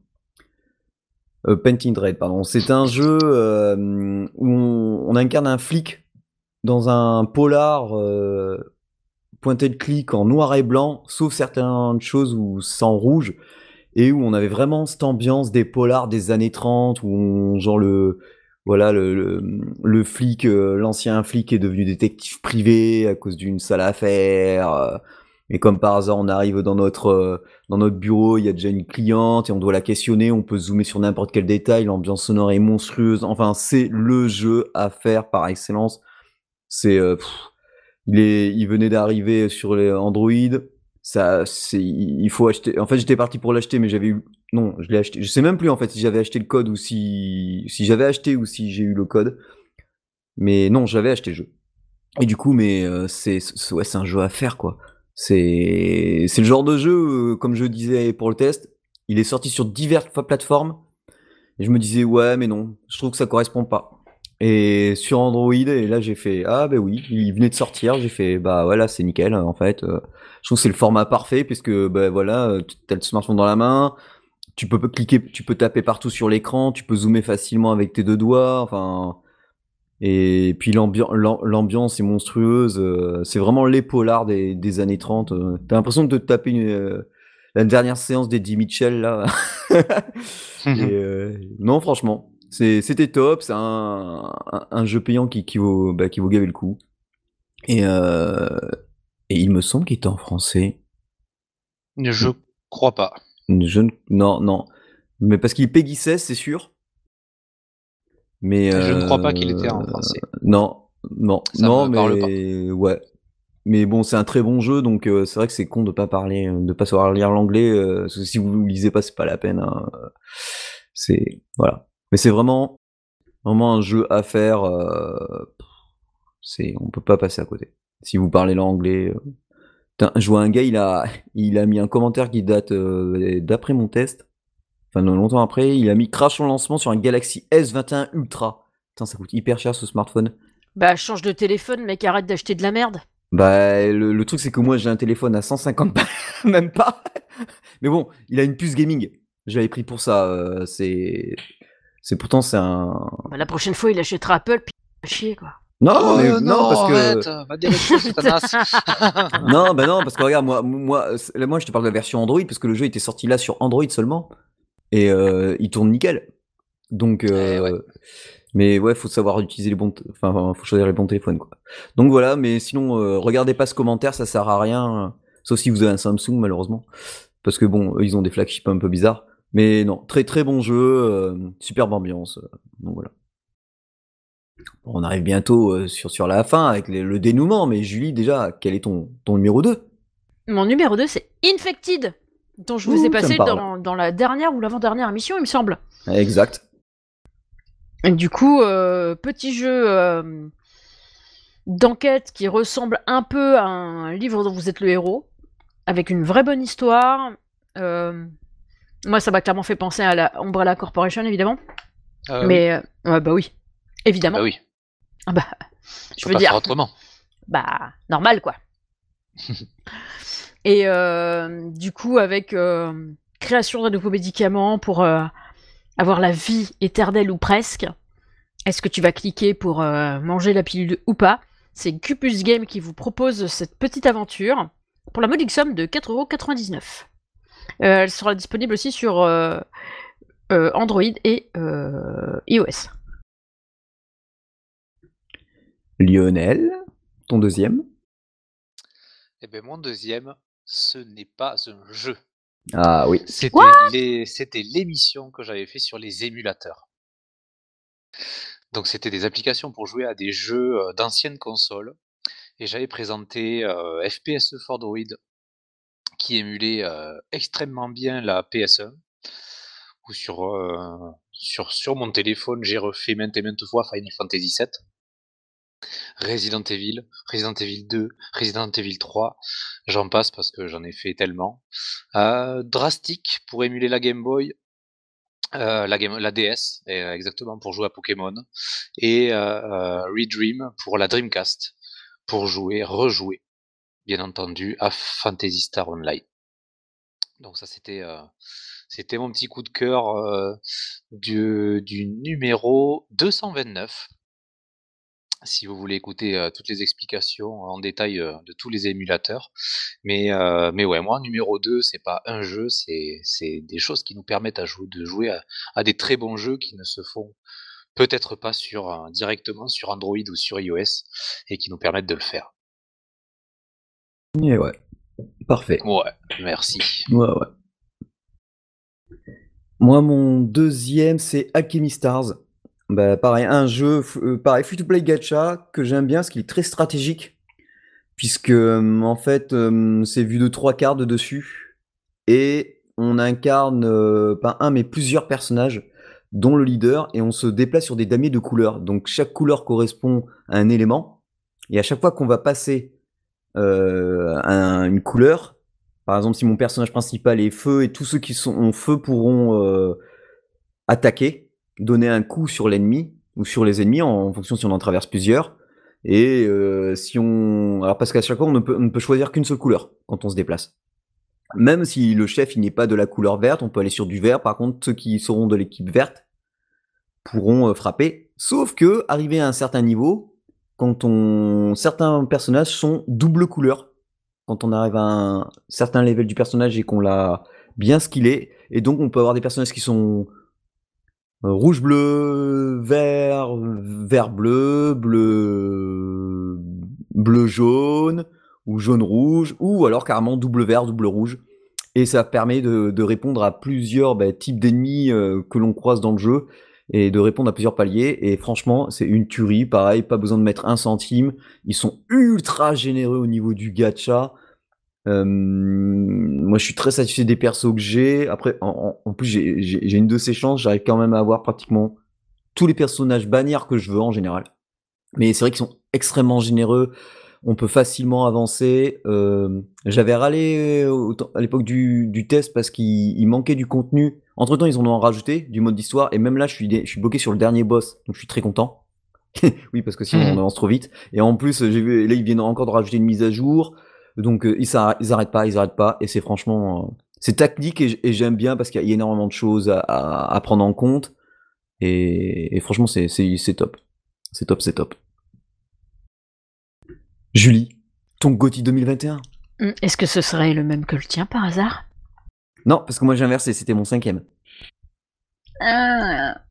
Euh, Painting Red, pardon. C'est un jeu euh, où on, on incarne un flic dans un polar euh, pointé de clic en noir et blanc, sauf certaines choses où c'est en rouge. et où on avait vraiment cette ambiance des polars des années 30 où on, genre le voilà le, le, flic euh, l'ancien flic est devenu détective privé à cause d'une sale affaire euh, et comme par hasard on arrive dans notre euh, dans notre bureau il y a déjà une cliente et on doit la questionner on peut zoomer sur n'importe quel détail l'ambiance sonore est monstrueuse enfin c'est le jeu à faire par excellence c'est il est il venait d'arriver sur les Android. Ça c'est il faut acheter en fait j'étais parti pour l'acheter mais j'avais eu non je l'ai acheté je sais même plus en fait si j'avais acheté le code ou si j'avais acheté ou si j'ai eu le code. Mais non j'avais acheté le jeu. Et du coup mais euh, c'est un jeu à faire quoi. C'est c'est le genre de jeu euh, comme je disais pour le test il est sorti sur diverses plateformes. Et je me disais ouais mais non je trouve que ça correspond pas et sur Android, et là j'ai fait ah ben oui, il venait de sortir, j'ai fait bah voilà c'est nickel en fait. Euh, je trouve que c'est le format parfait puisque ben voilà, t'as le smartphone dans la main, tu peux cliquer, tu peux taper partout sur l'écran, tu peux zoomer facilement avec tes deux doigts, enfin et puis l'ambiance est monstrueuse, euh, c'est vraiment les polars des, des années 30. Euh. T'as l'impression de te taper une, la dernière séance d'Eddie Mitchell là. *laughs* non franchement, c'était top, c'est un, un, jeu payant qui, qui, vaut, bah, qui vaut gaver le coup. Et, euh, et il me semble qu'il était en français. Je crois pas. Je non, non. Mais parce qu'il est Peggy 16, c'est sûr. Mais je ne crois pas qu'il était en euh, français. Non, non, non, mais ouais. Mais bon, c'est un très bon jeu, donc euh, c'est vrai que c'est con de pas parler, de pas savoir lire l'anglais. si vous lisez pas, c'est pas la peine. Hein. C'est voilà. Mais c'est vraiment, vraiment un jeu à faire. Euh, c'est, on peut pas passer à côté. Si vous parlez l'anglais, euh, je vois un gars, il a, *laughs* il a mis un commentaire qui date euh, d'après mon test. Enfin, non, longtemps après, il a mis crash en lancement sur un Galaxy S21 Ultra. Putain, ça coûte hyper cher ce smartphone. Bah, change de téléphone, mec, arrête d'acheter de la merde. Bah, le, truc, c'est que moi, j'ai un téléphone à 150 *laughs* même pas. Mais bon, il a une puce gaming. J'avais pris pour ça. c'est c'est pourtant c'est un. Bah, la prochaine fois, il achètera Apple puis il va chier quoi. Non, oh, mais, non, parce que. *laughs* non, bah non, parce que regarde, moi, moi, moi, je te parle de la version Android parce que le jeu était sorti là sur Android seulement et euh, il tourne nickel. Donc, euh, eh mais ouais, faut savoir utiliser les bons, enfin, faut choisir les bons téléphones quoi. Donc voilà, mais sinon, euh, regardez pas ce commentaire, ça sert à rien, sauf si vous avez un Samsung malheureusement, parce que bon, eux, ils ont des flagships un peu bizarres. Mais non, très très bon jeu, euh, superbe ambiance. Euh, donc voilà. On arrive bientôt euh, sur, sur la fin avec le dénouement, mais Julie, déjà, quel est ton, ton numéro 2 Mon numéro 2, c'est Infected, dont je vous ai passé dans, dans, la dernière ou l'avant-dernière émission, il me semble. Exact. Et du coup, petit jeu d'enquête qui ressemble un peu à un livre dont vous êtes le héros, avec une vraie bonne histoire. Moi, ça m'a clairement fait penser à la Umbrella Corporation, évidemment. Euh, mais euh, bah oui, évidemment. Bah oui. *laughs* Ah bah, je veux dire. autrement. *laughs* Bah, normal, quoi. *laughs* Et euh, du coup, avec création de nouveaux médicaments pour avoir la vie éternelle ou presque, est-ce que tu vas cliquer pour manger la pilule ou pas? C'est Cupus Game qui vous propose cette petite aventure pour la modique somme de 4,99€. Euh, elle sera disponible aussi sur euh, euh, Android et iOS. Lionel, ton deuxième? Eh bien, mon deuxième, ce n'est pas un jeu. Ah oui. C'était l'émission que j'avais fait sur les émulateurs. Donc c'était des applications pour jouer à des jeux d'anciennes consoles. Et j'avais présenté FPS for Android qui émulait extrêmement bien la PS1. Ou sur, sur, sur mon téléphone, j'ai refait maintes et maintes fois Final Fantasy VII. Resident Evil, Resident Evil 2, Resident Evil 3, j'en passe parce que j'en ai fait tellement. Drastic pour émuler la Game Boy, la, game, la DS, exactement pour jouer à Pokémon, et Redream pour la Dreamcast, pour jouer, rejouer bien entendu, à Fantasy Star Online. Donc ça, c'était euh, mon petit coup de cœur euh, du, numéro 229. si vous voulez écouter toutes les explications en détail de tous les émulateurs. Mais, mais ouais, moi, numéro 2, c'est pas un jeu, c'est des choses qui nous permettent à jouer, de jouer à, des très bons jeux qui ne se font peut-être pas directement sur Android ou sur iOS et qui nous permettent de le faire. Et ouais, parfait. Ouais, merci. Ouais, ouais. Moi, mon deuxième, c'est Alchemy Stars. Bah, pareil, un jeu, euh, pareil, free-to-play gacha que j'aime bien, parce qu'il est très stratégique, puisque euh, en fait, euh, c'est vu de trois quarts de dessus, et on incarne pas un mais plusieurs personnages, dont le leader, et on se déplace sur des damiers de couleurs. Donc chaque couleur correspond à un élément, et à chaque fois qu'on va passer une couleur, par exemple, si mon personnage principal est feu et tous ceux qui sont en feu pourront attaquer donner un coup sur l'ennemi ou sur les ennemis en fonction si on en traverse plusieurs. Et euh, si on, alors parce qu'à chaque fois on ne peut, choisir qu'une seule couleur quand on se déplace. Même si le chef n'est pas de la couleur verte, on peut aller sur du vert. Par contre, ceux qui seront de l'équipe verte pourront euh, frapper. Sauf que arrivé à un certain niveau, quand on certains personnages sont double couleur. Quand on arrive à un certain level du personnage et qu'on l'a bien skillé, et donc on peut avoir des personnages qui sont euh, rouge bleu, vert, vert bleu, bleu bleu jaune ou jaune rouge ou alors carrément double vert, double rouge. Et ça permet de, répondre à plusieurs bah, types d'ennemis euh, que l'on croise dans le jeu et de répondre à plusieurs paliers. Et franchement, c'est une tuerie. Pareil, pas besoin de mettre un centime. Ils sont ultra généreux au niveau du gacha. Euh, moi, je suis très satisfait des persos que j'ai. Après, en, plus, j'ai une de ces chances. J'arrive quand même à avoir pratiquement tous les personnages bannières que je veux en général. Mais c'est vrai qu'ils sont extrêmement généreux. On peut facilement avancer. Euh, J'avais râlé à l'époque du, du, test parce qu'il manquait du contenu. Entre temps, ils en ont rajouté du mode d'histoire. Et même là, je suis, je suis bloqué sur le dernier boss. Donc, je suis très content. *laughs* oui, parce que sinon, mmh. on avance trop vite. Et en plus, j'ai vu, là, ils viennent encore de rajouter une mise à jour. Donc euh, ils, ils arrêtent pas, ils arrêtent pas, et c'est franchement, euh, c'est tactique et, j'aime bien parce qu'il y a énormément de choses à, prendre en compte. Et, franchement, c'est top. C'est top, c'est top. Julie, ton 2021 hum, Est-ce que ce serait le même que le tien par hasard? Non, parce que moi j'ai inversé, c'était mon cinquième. Ah,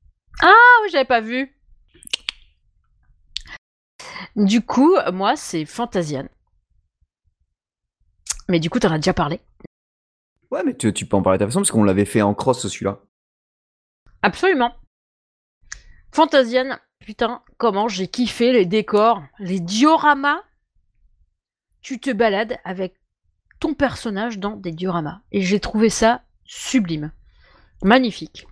ah j'avais pas vu. Du coup, moi c'est Fantasian. Mais du coup, t'en as déjà parlé. Ouais, mais tu, peux en parler de ta façon, parce qu'on l'avait fait en cross, celui-là. Absolument. Fantasienne, putain, comment j'ai kiffé les décors, les dioramas. Tu te balades avec ton personnage dans des dioramas. Et j'ai trouvé ça sublime. Magnifique.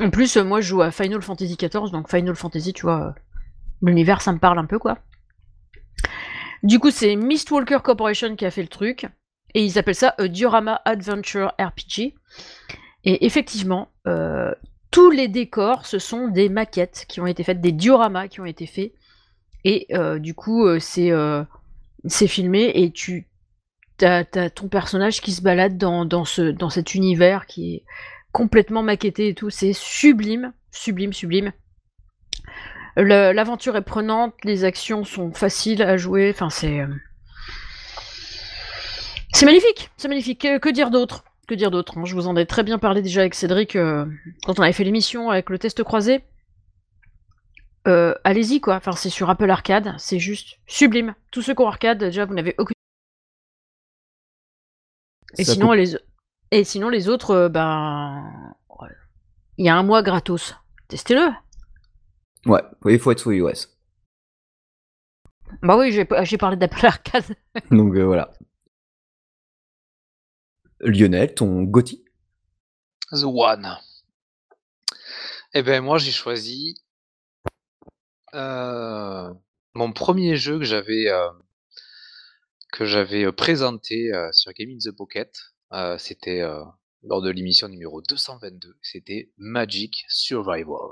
En plus, moi, je joue à Final Fantasy XIV, donc Final Fantasy, tu vois, l'univers, ça me parle un peu, quoi. Du coup, c'est Mistwalker Corporation qui a fait le truc. Et ils appellent ça a Diorama Adventure RPG. Et effectivement, euh, tous les décors, ce sont des maquettes qui ont été faites, des dioramas qui ont été faits. Et euh, du coup, euh, c'est filmé et tu as, ton personnage qui se balade dans, ce, dans cet univers qui est complètement maquetté et tout. C'est sublime, sublime, sublime. L'aventure est prenante, les actions sont faciles à jouer. Enfin, c'est c'est magnifique, c'est magnifique. Que, dire d'autre? Que dire d'autre hein? Je vous en ai très bien parlé déjà avec Cédric euh, quand on avait fait l'émission avec le test croisé. Euh, allez-y quoi, enfin c'est sur Apple Arcade, c'est juste sublime. Tous ceux qui ont Arcade, déjà vous n'avez aucune. Et sinon, les... Et sinon les autres, euh, ben. Il y a un mois gratos. Testez-le. Ouais, il faut être sous iOS. Bah oui, j'ai parlé d'Apple Arcade. *laughs* Donc voilà. Lionel, ton Gotti The One. Eh ben moi j'ai choisi euh, mon premier jeu que j'avais euh, euh, présenté sur Gaming the Pocket. c'était lors de l'émission numéro 222. C'était Magic Survival.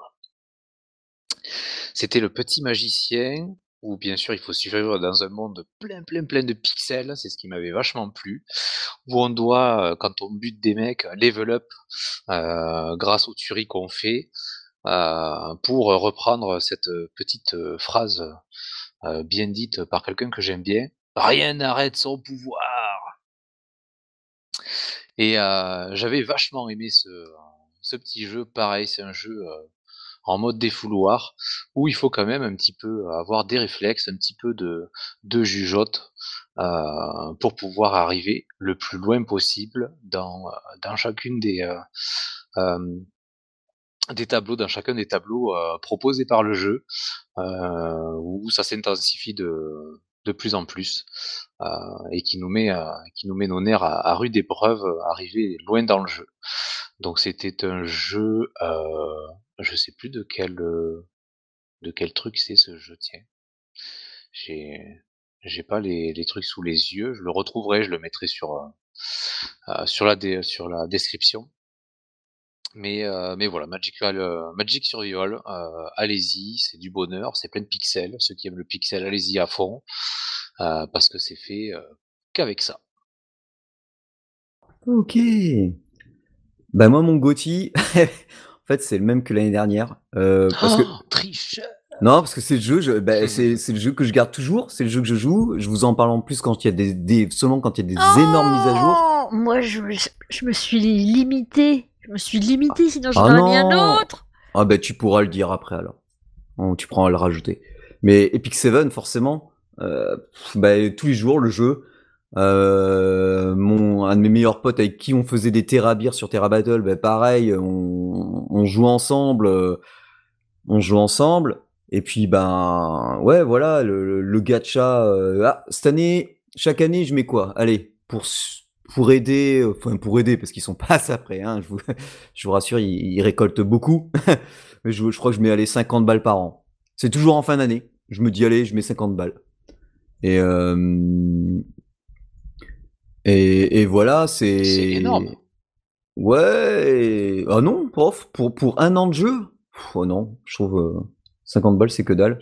C'était le petit magicien où bien sûr il faut survivre dans un monde plein plein plein de pixels, c'est ce qui m'avait vachement plu, où on doit, quand on bute des mecs, level up grâce aux tueries qu'on fait. Euh, pour reprendre cette petite phrase bien dite par quelqu'un que j'aime bien. Rien n'arrête son pouvoir. Et j'avais vachement aimé ce, petit jeu. Pareil, c'est un jeu en mode défouloir, où il faut quand même un petit peu avoir des réflexes, un petit peu de, de jugeote euh, pour pouvoir arriver le plus loin possible dans, chacune des, euh, euh, des tableaux, dans chacun des tableaux proposés par le jeu, où ça s'intensifie de, de plus en plus et qui nous met, qui nous met nos nerfs à, à rude épreuve, arriver loin dans le jeu. Donc c'était un jeu, je sais plus de quel, de quel truc c'est ce jeu, tiens. J'ai j'ai pas les les trucs sous les yeux, je le retrouverai, je le mettrai sur, sur la sur la description. Mais heu, mais voilà, Magical, Magic Survival, heu, allez-y, c'est du bonheur, c'est plein de pixels. Ceux qui aiment le pixel, allez-y à fond, heu, parce que c'est fait, qu'avec ça. OK. Bah, moi mon GOTY *laughs* En fait, c'est le même que l'année dernière. Euh, parce que... Oh, tricheur Non, parce que c'est le jeu, je... bah, c'est le jeu que je garde toujours, c'est le jeu que je joue. Je vous en parle en plus quand il y a des, des... seulement quand il y a des énormes mises à jour. Oh, Moi, je, je me suis limité. Je me suis limité, sinon j'en Ah aurais mis un autre. Ah bah tu pourras le dire après alors. Bon, tu pourras le rajouter. Mais Epic Seven, forcément, euh, bah, tous les jours le jeu. Euh, mon un de mes meilleurs potes avec qui on faisait des Terrabir sur Terra Battle, bah, pareil, on, on joue ensemble, euh, on joue ensemble. Et puis ben ouais voilà le, gacha. euh, ah, cette année, chaque année je mets quoi? Allez pour pour aider, euh, enfin pour aider parce qu'ils sont pas *laughs* après. Hein, je vous je vous rassure, ils, ils récoltent beaucoup. *laughs* Mais je, je crois que je mets allez 50 balles par an. C'est toujours en fin d'année. Je me dis allez, je mets 50 balles. Et euh, et, et voilà, c'est C'est énorme. Ouais. Ah non, prof, pour pour un an de jeu? Pff, Oh non, je trouve euh, 50 balles c'est que dalle.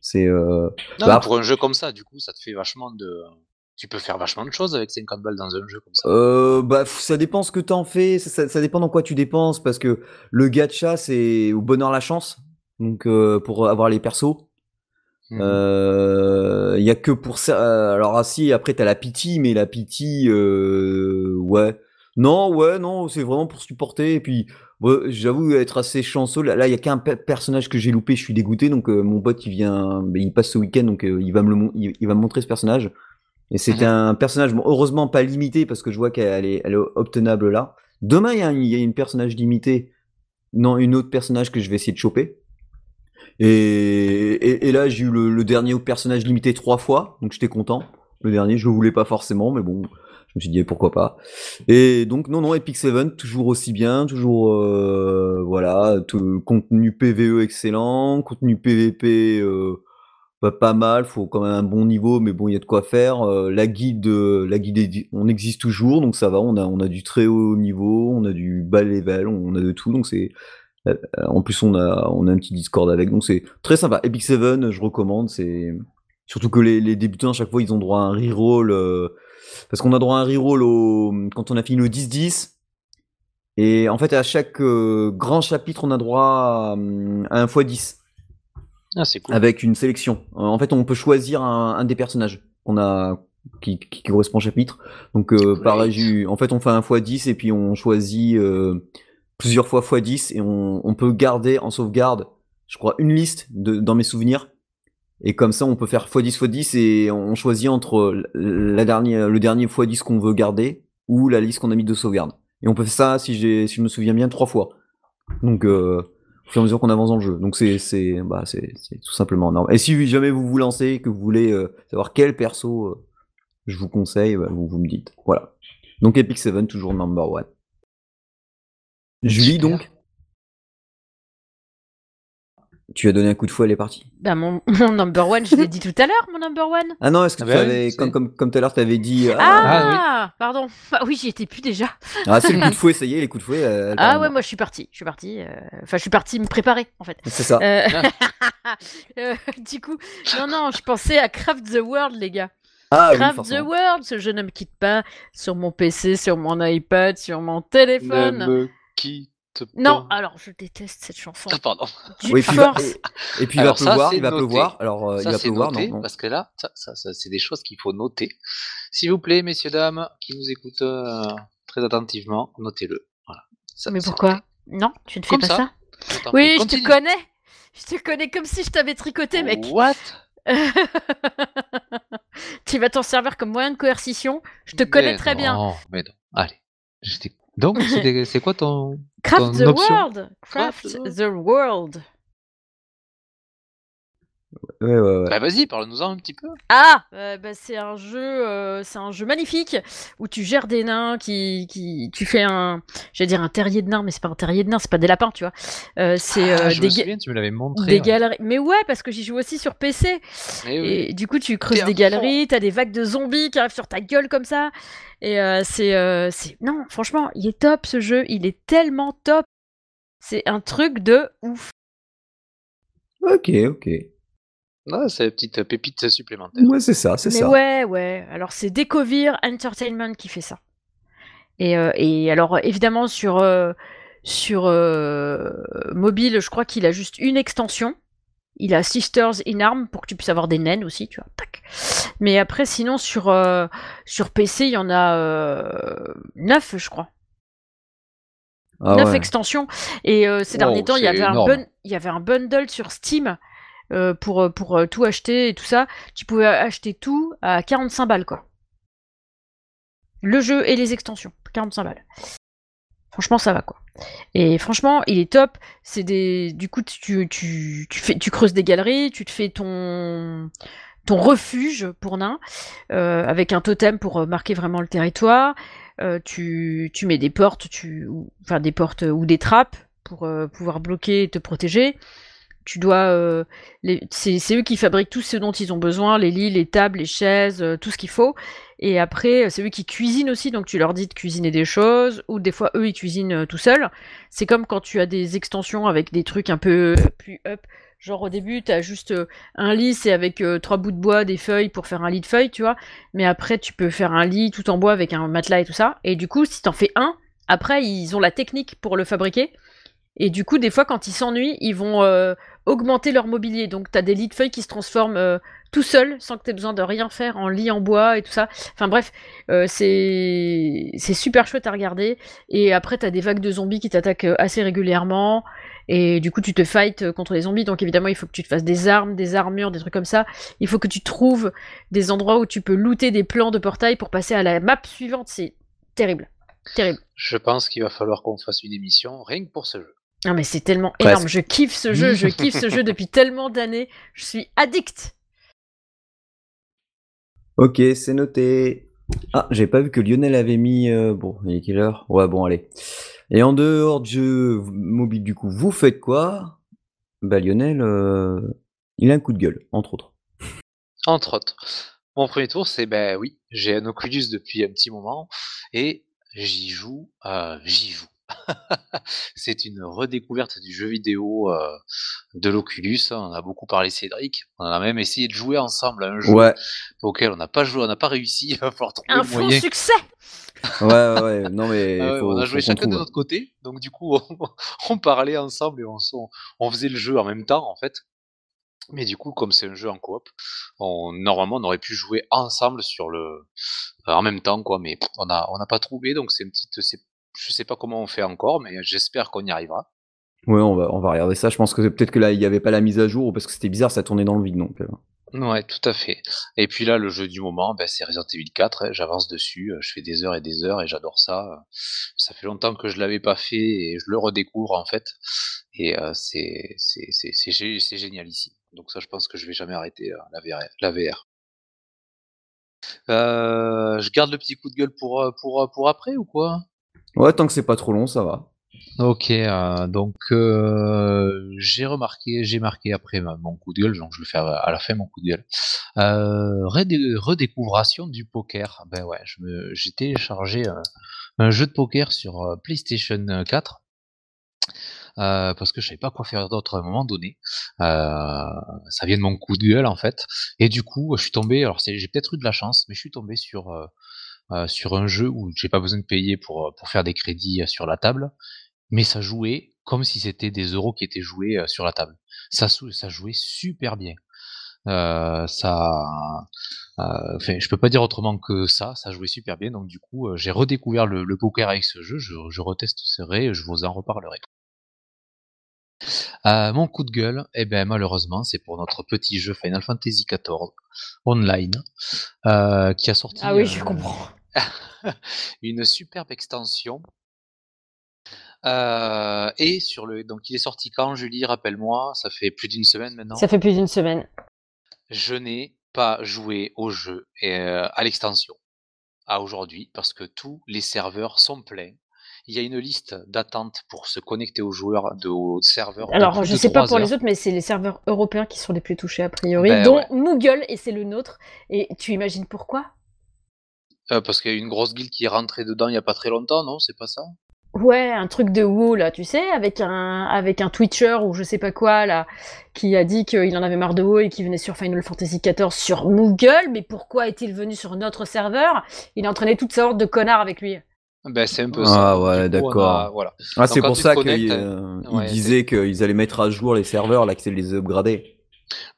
C'est euh, Non, bah, pour un jeu comme ça, du coup, ça te fait vachement de tu peux faire vachement de choses avec 50 balles dans un jeu comme ça. Euh, bah, ça dépend ce que t'en fais, ça, ça- ça dépend dans quoi tu dépenses, parce que le gacha, c'est au bonheur la chance, donc euh, pour avoir les persos. Mhm. Euh, y a que pour ça. euh, Alors ah, si, après t'as la pity, mais la pity, euh, ouais, non, ouais, non, c'est vraiment pour supporter. Et puis, ouais, j'avoue être assez chanceux. Là, là, y a qu'un pe- personnage que j'ai loupé, je suis dégoûté. Donc euh, mon pote, il vient, bah, il passe ce week-end, donc euh, il va me le, il, il va me montrer ce personnage. Et c'était Mhm. un personnage, bon, heureusement pas limité parce que je vois qu'elle est, elle est obtenable là. Demain, il y a, un- il y a une personnage limitée, non, une autre personnage que je vais essayer de choper. Et, et, et là, j'ai eu le, le dernier personnage limité trois fois, donc j'étais content. Le dernier, je le voulais pas forcément, mais bon, je me suis dit pourquoi pas. Et donc non, non, Epic Seven, toujours aussi bien, toujours euh, voilà, tout- contenu PVE excellent, contenu PVP euh, pas, pas mal, faut quand même un bon niveau, mais bon, il y a de quoi faire. Euh, la guide, euh, la guide, on existe toujours, donc ça va. On a, on a du très haut niveau, on a du bas level, on a de tout, donc c'est. euh, En plus, on a, on a un petit Discord avec, donc c'est très sympa. Epic Seven, je recommande. C'est surtout que les, les débutants à chaque fois, ils ont droit à un reroll, euh, parce qu'on a droit à un reroll au, quand on a fini le 10-10. Et en fait, à chaque euh, grand chapitre, on a droit à, à un x10 Ah, c'est cool. avec une sélection. Euh, En fait, on peut choisir un, un des personnages qu'on a qui, qui correspond au chapitre. Donc euh, Great. pareil, en fait, on fait un x10 et puis on choisit euh, plusieurs fois x10 et on, on peut garder en sauvegarde, je crois, une liste de, dans mes souvenirs. Et comme ça, on peut faire x10 x10 et on choisit entre la dernière, le dernier x10 qu'on veut garder ou la liste qu'on a mis de sauvegarde. Et on peut faire ça, si, j'ai, si je me souviens bien, trois fois. Donc, euh, au fur et à mesure qu'on avance dans le jeu. Donc c'est c'est bah c'est c'est tout simplement énorme. Et si jamais vous vous lancez, que vous voulez euh, savoir quel perso euh, je vous conseille, bah, vous vous me dites. Voilà. Donc Epic Seven toujours number one. Julie donc? Tu as donné un coup de fouet, elle est partie. Bah, mon, *laughs* mon number one, je l'ai dit tout à l'heure, mon number one. Ah non, est-ce que Ah tu bah avais, comme, comme, comme tout à l'heure, tu avais dit. Ah, Ah, pardon. Bah *laughs* oui, j'y étais plus déjà. ah, c'est le coup de *laughs* fouet, ça y est, les coups de fouet. euh, Ah ouais, moi je suis partie. Je suis partie. euh, Enfin, je suis partie me préparer en fait. C'est ça. Euh, euh, du coup, non, non, je pensais à Craft the World, les gars. Ah oui, Craft the. World, ce jeu ne me quitte pas sur mon PC, sur mon iPad, sur mon téléphone. Ne me quitte Non, alors je déteste cette chanson. Ah, pardon. Oui, puis va- et, et puis il va pleuvoir, il va noté. pleuvoir. Alors euh, il Ça, va pleuvoir, noté, non. parce que là, ça, ça, ça, c'est des choses qu'il faut noter. S'il vous plaît, messieurs, dames, qui nous écoutent euh, très attentivement, notez-le. Voilà. Ça, Mais pourquoi noté. Non, tu ne fais Comme pas ça. Oui, je te connais. Je te connais comme si je t'avais tricoté, mec. What? *laughs* Tu vas t'en servir comme moyen de coercition. Je te connais Mais très bien. non, Mais non. Allez. je t'écoute. Donc, *laughs* c'est quoi ton. Craft ton the option? world. Craft Craft the world. Ouais, ouais, ouais. Bah, vas-y, parle-nous-en un petit peu. Ah, euh, bah, c'est un jeu, euh, c'est un jeu magnifique où tu gères des nains, qui, qui, tu fais un, j'allais dire un terrier de nains, mais c'est pas un terrier de nains, c'est pas des lapins, tu vois. Euh, c'est Ah, euh, je des, me ga- souviens, tu me l'avais montré. des ouais. galeries. Mais ouais, parce que j'y joue aussi sur PC. Oui. Et du coup, tu creuses des galeries, t'as des vagues de zombies qui arrivent sur ta gueule comme ça. Et euh, c'est, euh, c'est, non, franchement, il est top ce jeu. Il est tellement top. C'est un truc de ouf. Ok, ok. Ah, c'est une petite pépite supplémentaire. Ouais, c'est ça, c'est Mais ça. ouais, ouais. Alors c'est Decovir Entertainment qui fait ça. Et, euh, et alors évidemment sur euh, sur euh, mobile, je crois qu'il a juste une extension. Il a Sisters in Arm pour que tu puisses avoir des naines aussi, tu vois. Tac. Mais après, sinon sur euh, sur PC, il y en a euh, neuf, je crois. Ah neuf ouais. extensions. Et euh, ces Wow, derniers temps, il y c'est avait un énorme. bun- il y avait un bundle sur Steam euh, pour euh, pour euh, tout acheter et tout ça. Tu pouvais acheter tout à 45 balles quoi. Le jeu et les extensions, 45 balles. Franchement, ça va quoi. Et franchement, il est top. C'est des, du coup, tu, tu, tu fais, tu creuses des galeries, tu te fais ton ton refuge pour nains avec un totem pour marquer vraiment le territoire. Tu, tu mets des portes, tu, ou- enfin des portes ou des trappes pour pouvoir bloquer et te protéger. Tu dois, euh, c'est eux qui fabriquent tout ce dont ils ont besoin, les lits, les tables, les chaises, euh, tout ce qu'il faut. Et après, c'est eux qui cuisinent aussi, donc tu leur dis de cuisiner des choses, ou des fois eux ils cuisinent euh, tout seuls. C'est comme quand tu as des extensions avec des trucs un peu plus up. Genre au début, t'as juste euh, un lit, c'est avec euh, trois bouts de bois, des feuilles pour faire un lit de feuilles, tu vois. Mais après, tu peux faire un lit tout en bois avec un matelas et tout ça. Et du coup, si t'en fais un, après, ils ont la technique pour le fabriquer. Et du coup, des fois, quand ils s'ennuient, ils vont euh, augmenter leur mobilier. Donc, t'as des lits de feuilles qui se transforment euh, tout seuls, sans que t'aies besoin de rien faire, en lit en bois et tout ça. Enfin bref, euh, c'est super chouette à regarder. Et après, t'as des vagues de zombies qui t'attaquent euh, assez régulièrement. Et du coup, tu te fights contre les zombies. Donc évidemment, il faut que tu te fasses des armes, des armures, des trucs comme ça. Il faut que tu trouves des endroits où tu peux looter des plans de portail pour passer à la map suivante. C'est terrible. Terrible. Je pense qu'il va falloir qu'on fasse une émission rien que pour ce jeu. Non mais c'est tellement Presque. énorme. Je kiffe ce jeu. Je kiffe ce jeu *laughs* depuis tellement d'années. Je suis addict. Ok, c'est noté. Ah, j'ai pas vu que Lionel avait mis. euh, Bon, il est quelle heure? Ouais, bon, allez. Et en dehors de jeu mobile, du coup, vous faites quoi? Bah, Lionel, euh, il a un coup de gueule, entre autres. Entre autres. Mon premier tour, c'est ben oui, j'ai un Oculus depuis un petit moment et j'y joue, euh, j'y joue. *laughs* c'est une redécouverte du jeu vidéo euh, de l'Oculus. On en a beaucoup parlé, Cédric. On a même essayé de jouer ensemble à un jeu Ouais, auquel on n'a pas joué, on n'a pas réussi. *laughs* Il va falloir trouver Un le moyen. succès. ouais, ouais, ouais. Non, mais. Ah ouais, faut, on a joué chacun de notre côté, donc du coup on, *laughs* on parlait ensemble et on, on faisait le jeu en même temps en fait. Mais du coup, comme c'est un jeu en coop, on, normalement on aurait pu jouer ensemble sur le, en même temps quoi, mais on a, on n'a pas trouvé, donc c'est une petite, c'est, je sais pas comment on fait encore, mais j'espère qu'on y arrivera. Ouais, on va, on va regarder ça. Je pense que peut-être que là, il n'y avait pas la mise à jour, parce que c'était bizarre, ça tournait dans le vide, donc. euh. Ouais, tout à fait. Et puis là, le jeu du moment, ben, c'est Resident Evil 4. hein, J'avance dessus, je fais des heures et des heures et j'adore ça. Ça fait longtemps que je l'avais pas fait et je le redécouvre en fait. Et euh, c'est c'est c'est c'est gé- c'est génial ici. Donc ça, je pense que je vais jamais arrêter euh, la VR. La VR. Euh, je garde le petit coup de gueule pour pour pour après ou quoi? Ouais, tant que c'est pas trop long, ça va. Ok, euh, donc euh, j'ai remarqué, j'ai marqué après mon coup de gueule, donc je vais faire à la fin mon coup de gueule. Euh, redé- redécouvration du poker. Ben ouais, j'ai téléchargé un, jeu de poker sur euh, PlayStation 4 euh, parce que je savais pas quoi faire d'autre à un moment donné. Euh, ça vient de mon coup de gueule en fait, et du coup je suis tombé. Alors j'ai peut-être eu de la chance, mais je suis tombé sur euh, euh, sur un jeu où j'ai pas besoin de payer pour euh, pour faire des crédits euh, sur la table mais ça jouait comme si c'était des euros qui étaient joués sur la table. Ça, ça jouait super bien. Euh, ça, euh, enfin, je peux pas dire autrement que ça. Ça jouait super bien. Donc du coup, j'ai redécouvert le, poker avec ce jeu. Je, je retesterai. Je vous en reparlerai. Euh, mon coup de gueule, eh ben malheureusement, c'est pour notre petit jeu Final Fantasy XIV online, euh, qui a sorti. Ah oui, je comprends. *laughs* une superbe extension. Euh, et sur le, donc il est sorti quand, Julie? Rappelle-moi, ça fait plus d'une semaine maintenant? Ça fait plus d'une semaine. Je n'ai pas joué au jeu et à l'extension à aujourd'hui parce que tous les serveurs sont pleins il y a une liste d'attente pour se connecter aux joueurs, de, aux serveurs. Alors, je ne sais pas pour les autres, mais c'est les serveurs européens qui sont les plus touchés a priori, ben dont Moogle, et c'est le nôtre. Et tu imagines pourquoi? Euh, Parce qu'il y a une grosse guilde qui est rentrée dedans il n'y a pas très longtemps, non? C'est pas ça? Ouais, un truc de WoW là, tu sais, avec un avec un Twitcher ou je sais pas quoi là, qui a dit qu'il en avait marre de WoW et qui venait sur Final Fantasy XIV sur Moogle. Mais pourquoi est-il venu sur notre serveur? Il a entraîné toute sorte de connards avec lui. Ben, c'est un peu ça. Ah ouais, d'accord. Voilà. Ah, c'est pour ça qu'ils euh, disaient qu'ils allaient mettre à jour les serveurs, là, qu'ils les upgrader.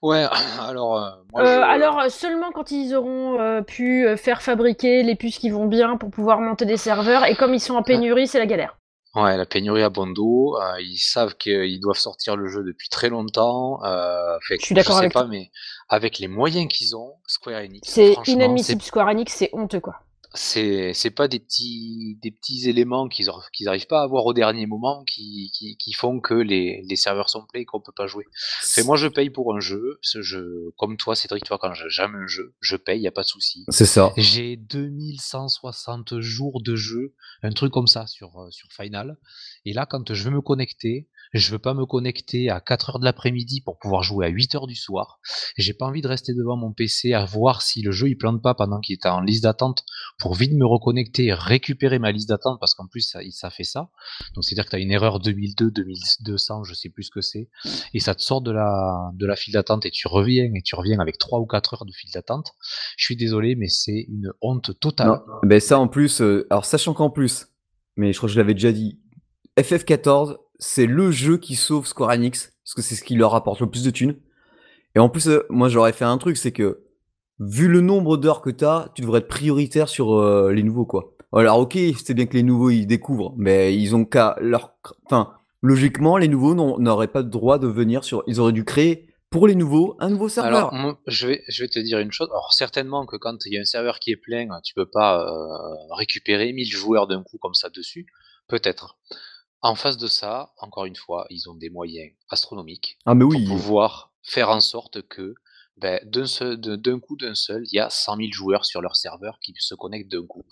Ouais, *clears throat* alors. Euh, euh, alors, seulement quand ils auront pu faire fabriquer les puces qui vont bien pour pouvoir monter des serveurs, et comme ils sont en pénurie, c'est la galère. Ouais, la pénurie à Bondo, ils savent qu'ils doivent sortir le jeu depuis très longtemps. je suis d'accord avec pas, mais avec les moyens qu'ils ont, Square Enix. C'est inadmissible, Square Enix, c'est honteux quoi c'est c'est pas des petits des petits éléments qu'ils qu'ils arrivent pas à avoir au dernier moment qui, qui, qui font que les, les serveurs sont pleins et qu'on peut pas jouer. C'est moi je paye pour un jeu, ce jeu comme toi Cédric toi quand j'aime un jeu, je paye, y a pas de souci. C'est ça. J'ai 2160 jours de jeu, un truc comme ça sur sur Final et là quand je veux me connecter, je veux pas me connecter à 4 heures de l'après-midi pour pouvoir jouer à 8 heures du soir. J'ai pas envie de rester devant mon PC à voir si le jeu il plante pas pendant qu'il est en liste d'attente pour vite me reconnecter récupérer ma liste d'attente parce qu'en plus ça, fait ça. Donc c'est-à-dire que tu as une erreur 2002, 2200, je sais plus ce que c'est et ça te sort de la file d'attente et tu reviens et tu reviens avec 3 ou 4 heures de file d'attente. Je suis désolé mais c'est une honte totale. ben ça en plus euh, alors sachant qu'en plus mais je crois que je l'avais déjà dit FF14 c'est le jeu qui sauve Square Enix, parce que c'est ce qui leur apporte le plus de thunes. Et en plus, euh, moi j'aurais fait un truc, c'est que vu le nombre d'heures que t'as, tu devrais être prioritaire sur euh, les nouveaux, quoi. Alors ok, c'est bien que les nouveaux ils découvrent, mais ils ont qu'à leur... Enfin, logiquement, les nouveaux n'auraient pas le droit de venir sur... Ils auraient dû créer pour les nouveaux un nouveau serveur. Alors, je vais, je vais te dire une chose. Alors, certainement que quand il y a un serveur qui est plein, tu peux pas euh, récupérer 1000 joueurs d'un coup comme ça dessus. Peut-être. En face de ça, encore une fois, ils ont des moyens astronomiques ah, mais pour pouvoir faire en sorte que ben, d'un coup d'un seul, il y a 100 000 joueurs sur leur serveur qui se connectent d'un coup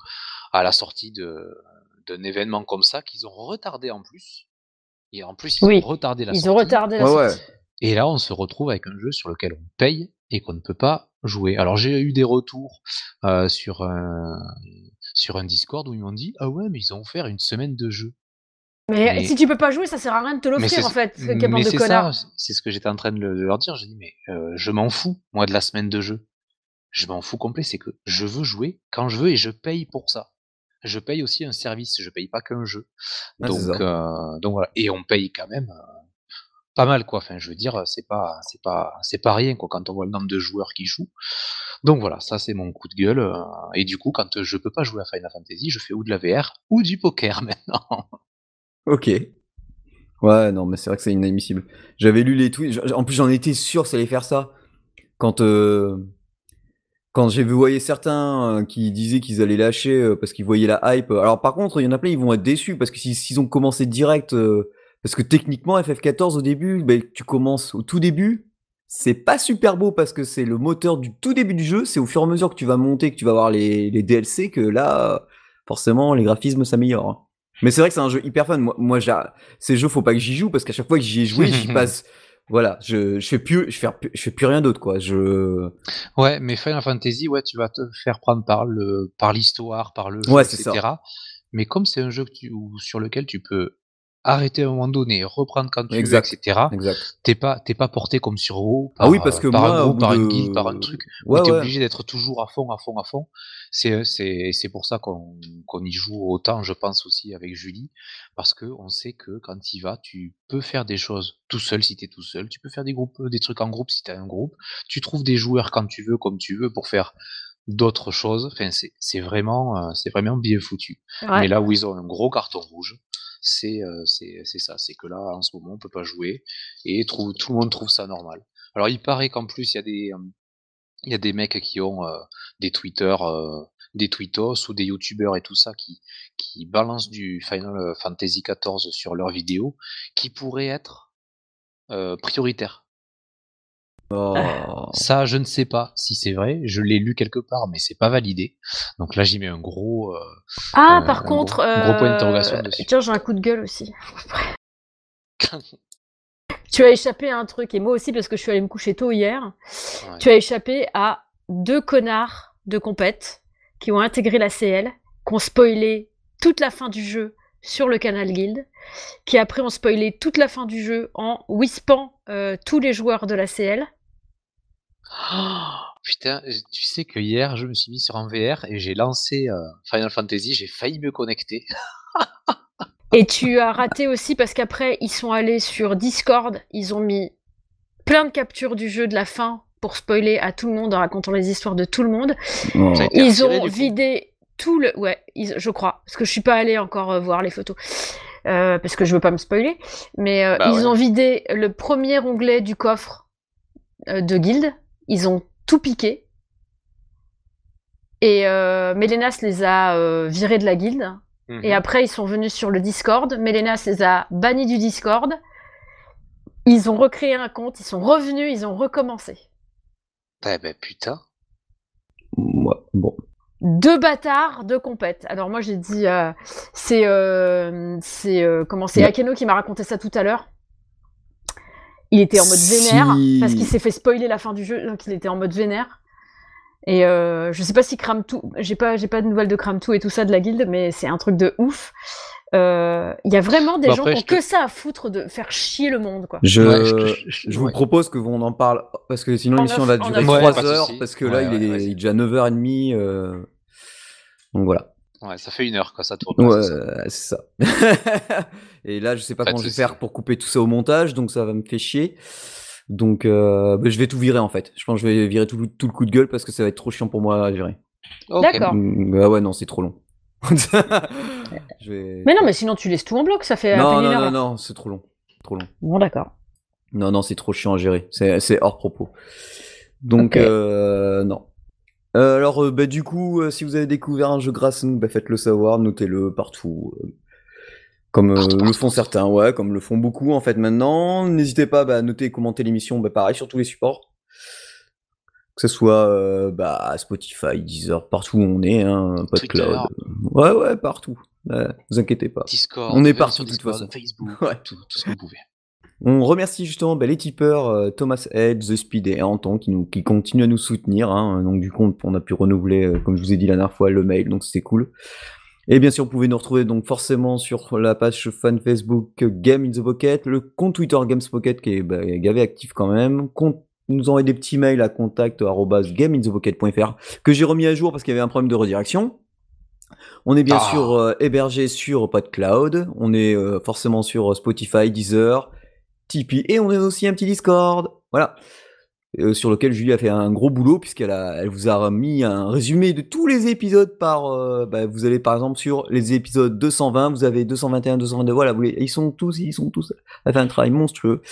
à la sortie d'un événement comme ça qu'ils ont retardé en plus. Et en plus, ils ont retardé la ils Ont retardé la sortie. Et là, on se retrouve avec un jeu sur lequel on paye et qu'on ne peut pas jouer. Alors, j'ai eu des retours euh, sur, un, sur un Discord où ils m'ont dit Ah ouais, mais ils ont offert une semaine de jeu. Mais, si tu peux pas jouer, ça sert à rien de te l'offrir en fait. Mais c'est ça, c'est ce que j'étais en train de, leur dire. J'ai dit mais euh, je m'en fous moi de la semaine de jeu. Je m'en fous complet. C'est que je veux jouer quand je veux et je paye pour ça. Je paye aussi un service. Je paye pas qu'un jeu. donc euh, donc voilà. Et on paye quand même euh, pas mal quoi. Enfin je veux dire c'est pas c'est pas c'est pas rien quoi quand on voit le nombre de joueurs qui jouent. Donc voilà, ça c'est mon coup de gueule. et du coup, quand je peux pas jouer à Final Fantasy, je fais ou de la VR ou du poker *laughs* maintenant. Ok. Ouais, non, mais c'est vrai que c'est inadmissible. J'avais lu les tweets. En plus, j'en étais sûr que ça allait faire ça. Quand, euh, j'ai vu certains euh, qui disaient qu'ils allaient lâcher euh, parce qu'ils voyaient la hype. Alors, par contre, il y en a plein, ils vont être déçus parce que s'ils ont commencé direct. parce que techniquement, FF14 au début, ben, tu commences au tout début. C'est pas super beau parce que c'est le moteur du tout début du jeu. C'est au fur et à mesure que tu vas monter, que tu vas voir les, les DLC, que là, forcément, les graphismes s'améliorent. Mais c'est vrai que c'est un jeu hyper fun. Moi, moi ces jeux, faut pas que j'y joue parce qu'à chaque fois que j'y ai joué, j'y *laughs* passe. Voilà, je, je fais plus, je fais, je fais plus rien d'autre, quoi. Je. Ouais, mais Final Fantasy, ouais, tu vas te faire prendre par le, par l'histoire, par le jeu, etc. Mais comme c'est un jeu que tu, sur lequel tu peux arrêter à un moment donné, reprendre quand tu Exact. veux, etc. Exact. T'es pas, t'es pas porté comme sur WoW. Ah oui, par, parce que euh, par moi, un groupe, par de... une guilde, par un truc. Ouais, t'es ouais. obligé d'être toujours à fond, à fond, à fond. C'est, c'est, c'est pour ça qu'on, qu'on y joue autant, je pense aussi avec Julie, parce que on sait que quand tu vas, tu peux faire des choses tout seul si t'es tout seul. Tu peux faire des groupes, des trucs en groupe si t'as un groupe. Tu trouves des joueurs quand tu veux, comme tu veux, pour faire d'autres choses. Enfin, c'est, c'est vraiment, euh, c'est vraiment bien foutu. Ouais. Mais là où ils ont un gros carton rouge, c'est ça, c'est que là en ce moment on peut pas jouer et trouve, tout le monde trouve ça normal. Alors il paraît qu'en plus il y a des y a des mecs qui ont des Twitter, des tweetos ou des youtubeurs et tout ça qui qui balancent du Final Fantasy XIV sur leurs vidéos qui pourraient être euh, prioritaires. Oh. Ça, je ne sais pas si c'est vrai. Je l'ai lu quelque part, mais c'est pas validé. Donc là, j'y mets un gros. euh, Ah, Euh, par un contre, gros- un gros point euh, d'interrogation dessus. Tiens, j'ai un coup de gueule aussi. *laughs* tu as échappé à un truc, et moi aussi, parce que je suis allée me coucher tôt hier. Ouais. Tu as échappé à deux connards de compète qui ont intégré la CL, qui ont spoilé toute la fin du jeu sur le canal Guild, qui après ont spoilé toute la fin du jeu en wispant euh, tous les joueurs de la CL. Oh, putain, tu sais que hier, je me suis mis sur un VR et j'ai lancé euh, Final Fantasy. J'ai failli me connecter. Et tu as raté aussi parce qu'après, ils sont allés sur Discord, ils ont mis plein de captures du jeu de la fin pour spoiler à tout le monde en racontant les histoires de tout le monde. Oh. Ils ont vidé tout le. Ouais, ils- je crois. Parce que je suis pas allée encore euh, voir les photos. Euh, parce que je veux pas me spoiler. Mais euh, Bah ils ouais. ont vidé le premier onglet du coffre euh, de Guild. Ils ont tout piqué. Et euh, Mélénas les a euh, virés de la guilde. Mhm. Et après, ils sont venus sur le Discord. Mélénas les a bannis du Discord. Ils ont recréé un compte. Ils sont revenus. Ils ont recommencé. Eh ben putain. Ouais, bon. deux bâtards de compète. Alors moi j'ai dit euh, c'est euh, c'est euh, comment c'est. Akeno qui m'a raconté ça tout à l'heure. Il était en mode vénère Si- parce qu'il s'est fait spoiler la fin du jeu donc il était en mode vénère. Et euh, je sais pas si crame tout, j'ai pas j'ai pas de nouvelles de crame tout et tout ça de la guilde mais c'est un truc de ouf. Euh, Il y a vraiment des Bah gens qui ont te- que ça à foutre de faire chier le monde quoi. Je, Ouais, je- je- je vous ouais. propose que on en parle parce que sinon l'émission va durer neuf. Ouais, 3 pas de heures parce que là Ouais, il, ouais, est, vas-y. il est déjà 9h30 euh, donc voilà. Ouais, ça fait une heure que ça tourne. Ouais, c'est ça. *laughs* Et là je sais pas comment je vais faire pour couper tout ça au montage donc ça va me faire chier. Donc euh, bah, je vais tout virer en fait. Je pense que je vais virer tout, le- tout le coup de gueule parce que ça va être trop chiant pour moi à gérer. D'accord. Mm, Ah ouais non c'est trop long. *laughs* Je vais- Mais non mais sinon tu laisses tout en bloc ça fait non non non non c'est trop long. Trop long. Bon d'accord. Non, non, c'est trop chiant à gérer. C'est c'est hors propos. Donc, euh, non. Euh, alors, euh, bah, du coup, euh, si vous avez découvert un jeu grâce à nous, bah, faites-le savoir, notez-le partout. comme le font certains, ouais, comme le font beaucoup en fait maintenant. N'hésitez pas bah, à noter et commenter l'émission, bah, pareil, sur tous les supports. Que ce soit bah, Spotify, Deezer, partout où on est, hein. Ouais, ouais, partout. Ouais, vous inquiétez pas. Discord. On est partout, de toute Discord, façon. *laughs* Facebook, Ouais. tout, tout ce que vous pouvez. On remercie justement bah, les tipeurs euh, Thomas Edge, The Speed et Anton qui, nous, qui continuent à nous soutenir. hein. Donc du coup, on a pu renouveler, euh, comme je vous ai dit la dernière fois, le mail, donc c'était cool. Et bien sûr, vous pouvez nous retrouver donc forcément sur la page fan Facebook Game in the Pocket, le compte Twitter Games Pocket qui est bah, gavé actif quand même. Compte, nous envoyer des petits mails à contact@gameinthepocket.fr que j'ai remis à jour parce qu'il y avait un problème de redirection. On est bien Ah. sûr euh, hébergé sur PodCloud, on est euh, forcément sur Spotify, Deezer, Tipeee et on a aussi un petit Discord. Voilà. Euh, sur lequel Julie a fait un gros boulot puisqu'elle a, elle vous a mis un résumé de tous les épisodes par, euh, bah, vous allez par exemple sur les épisodes 220, vous avez 221, 222, voilà, vous les- ils sont tous, ils sont tous, elle a fait un travail monstrueux.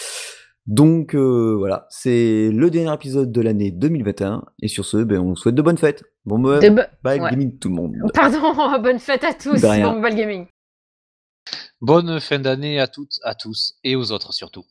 Donc euh, voilà, c'est le dernier épisode de l'année 2021 et sur ce, ben, on vous souhaite de bonnes fêtes. Bon, bo- bye ouais. gaming tout le monde. Pardon, *laughs* bonne fête à tous. Bon, Mobile Gaming. Bonne fin d'année à toutes, à tous et aux autres surtout.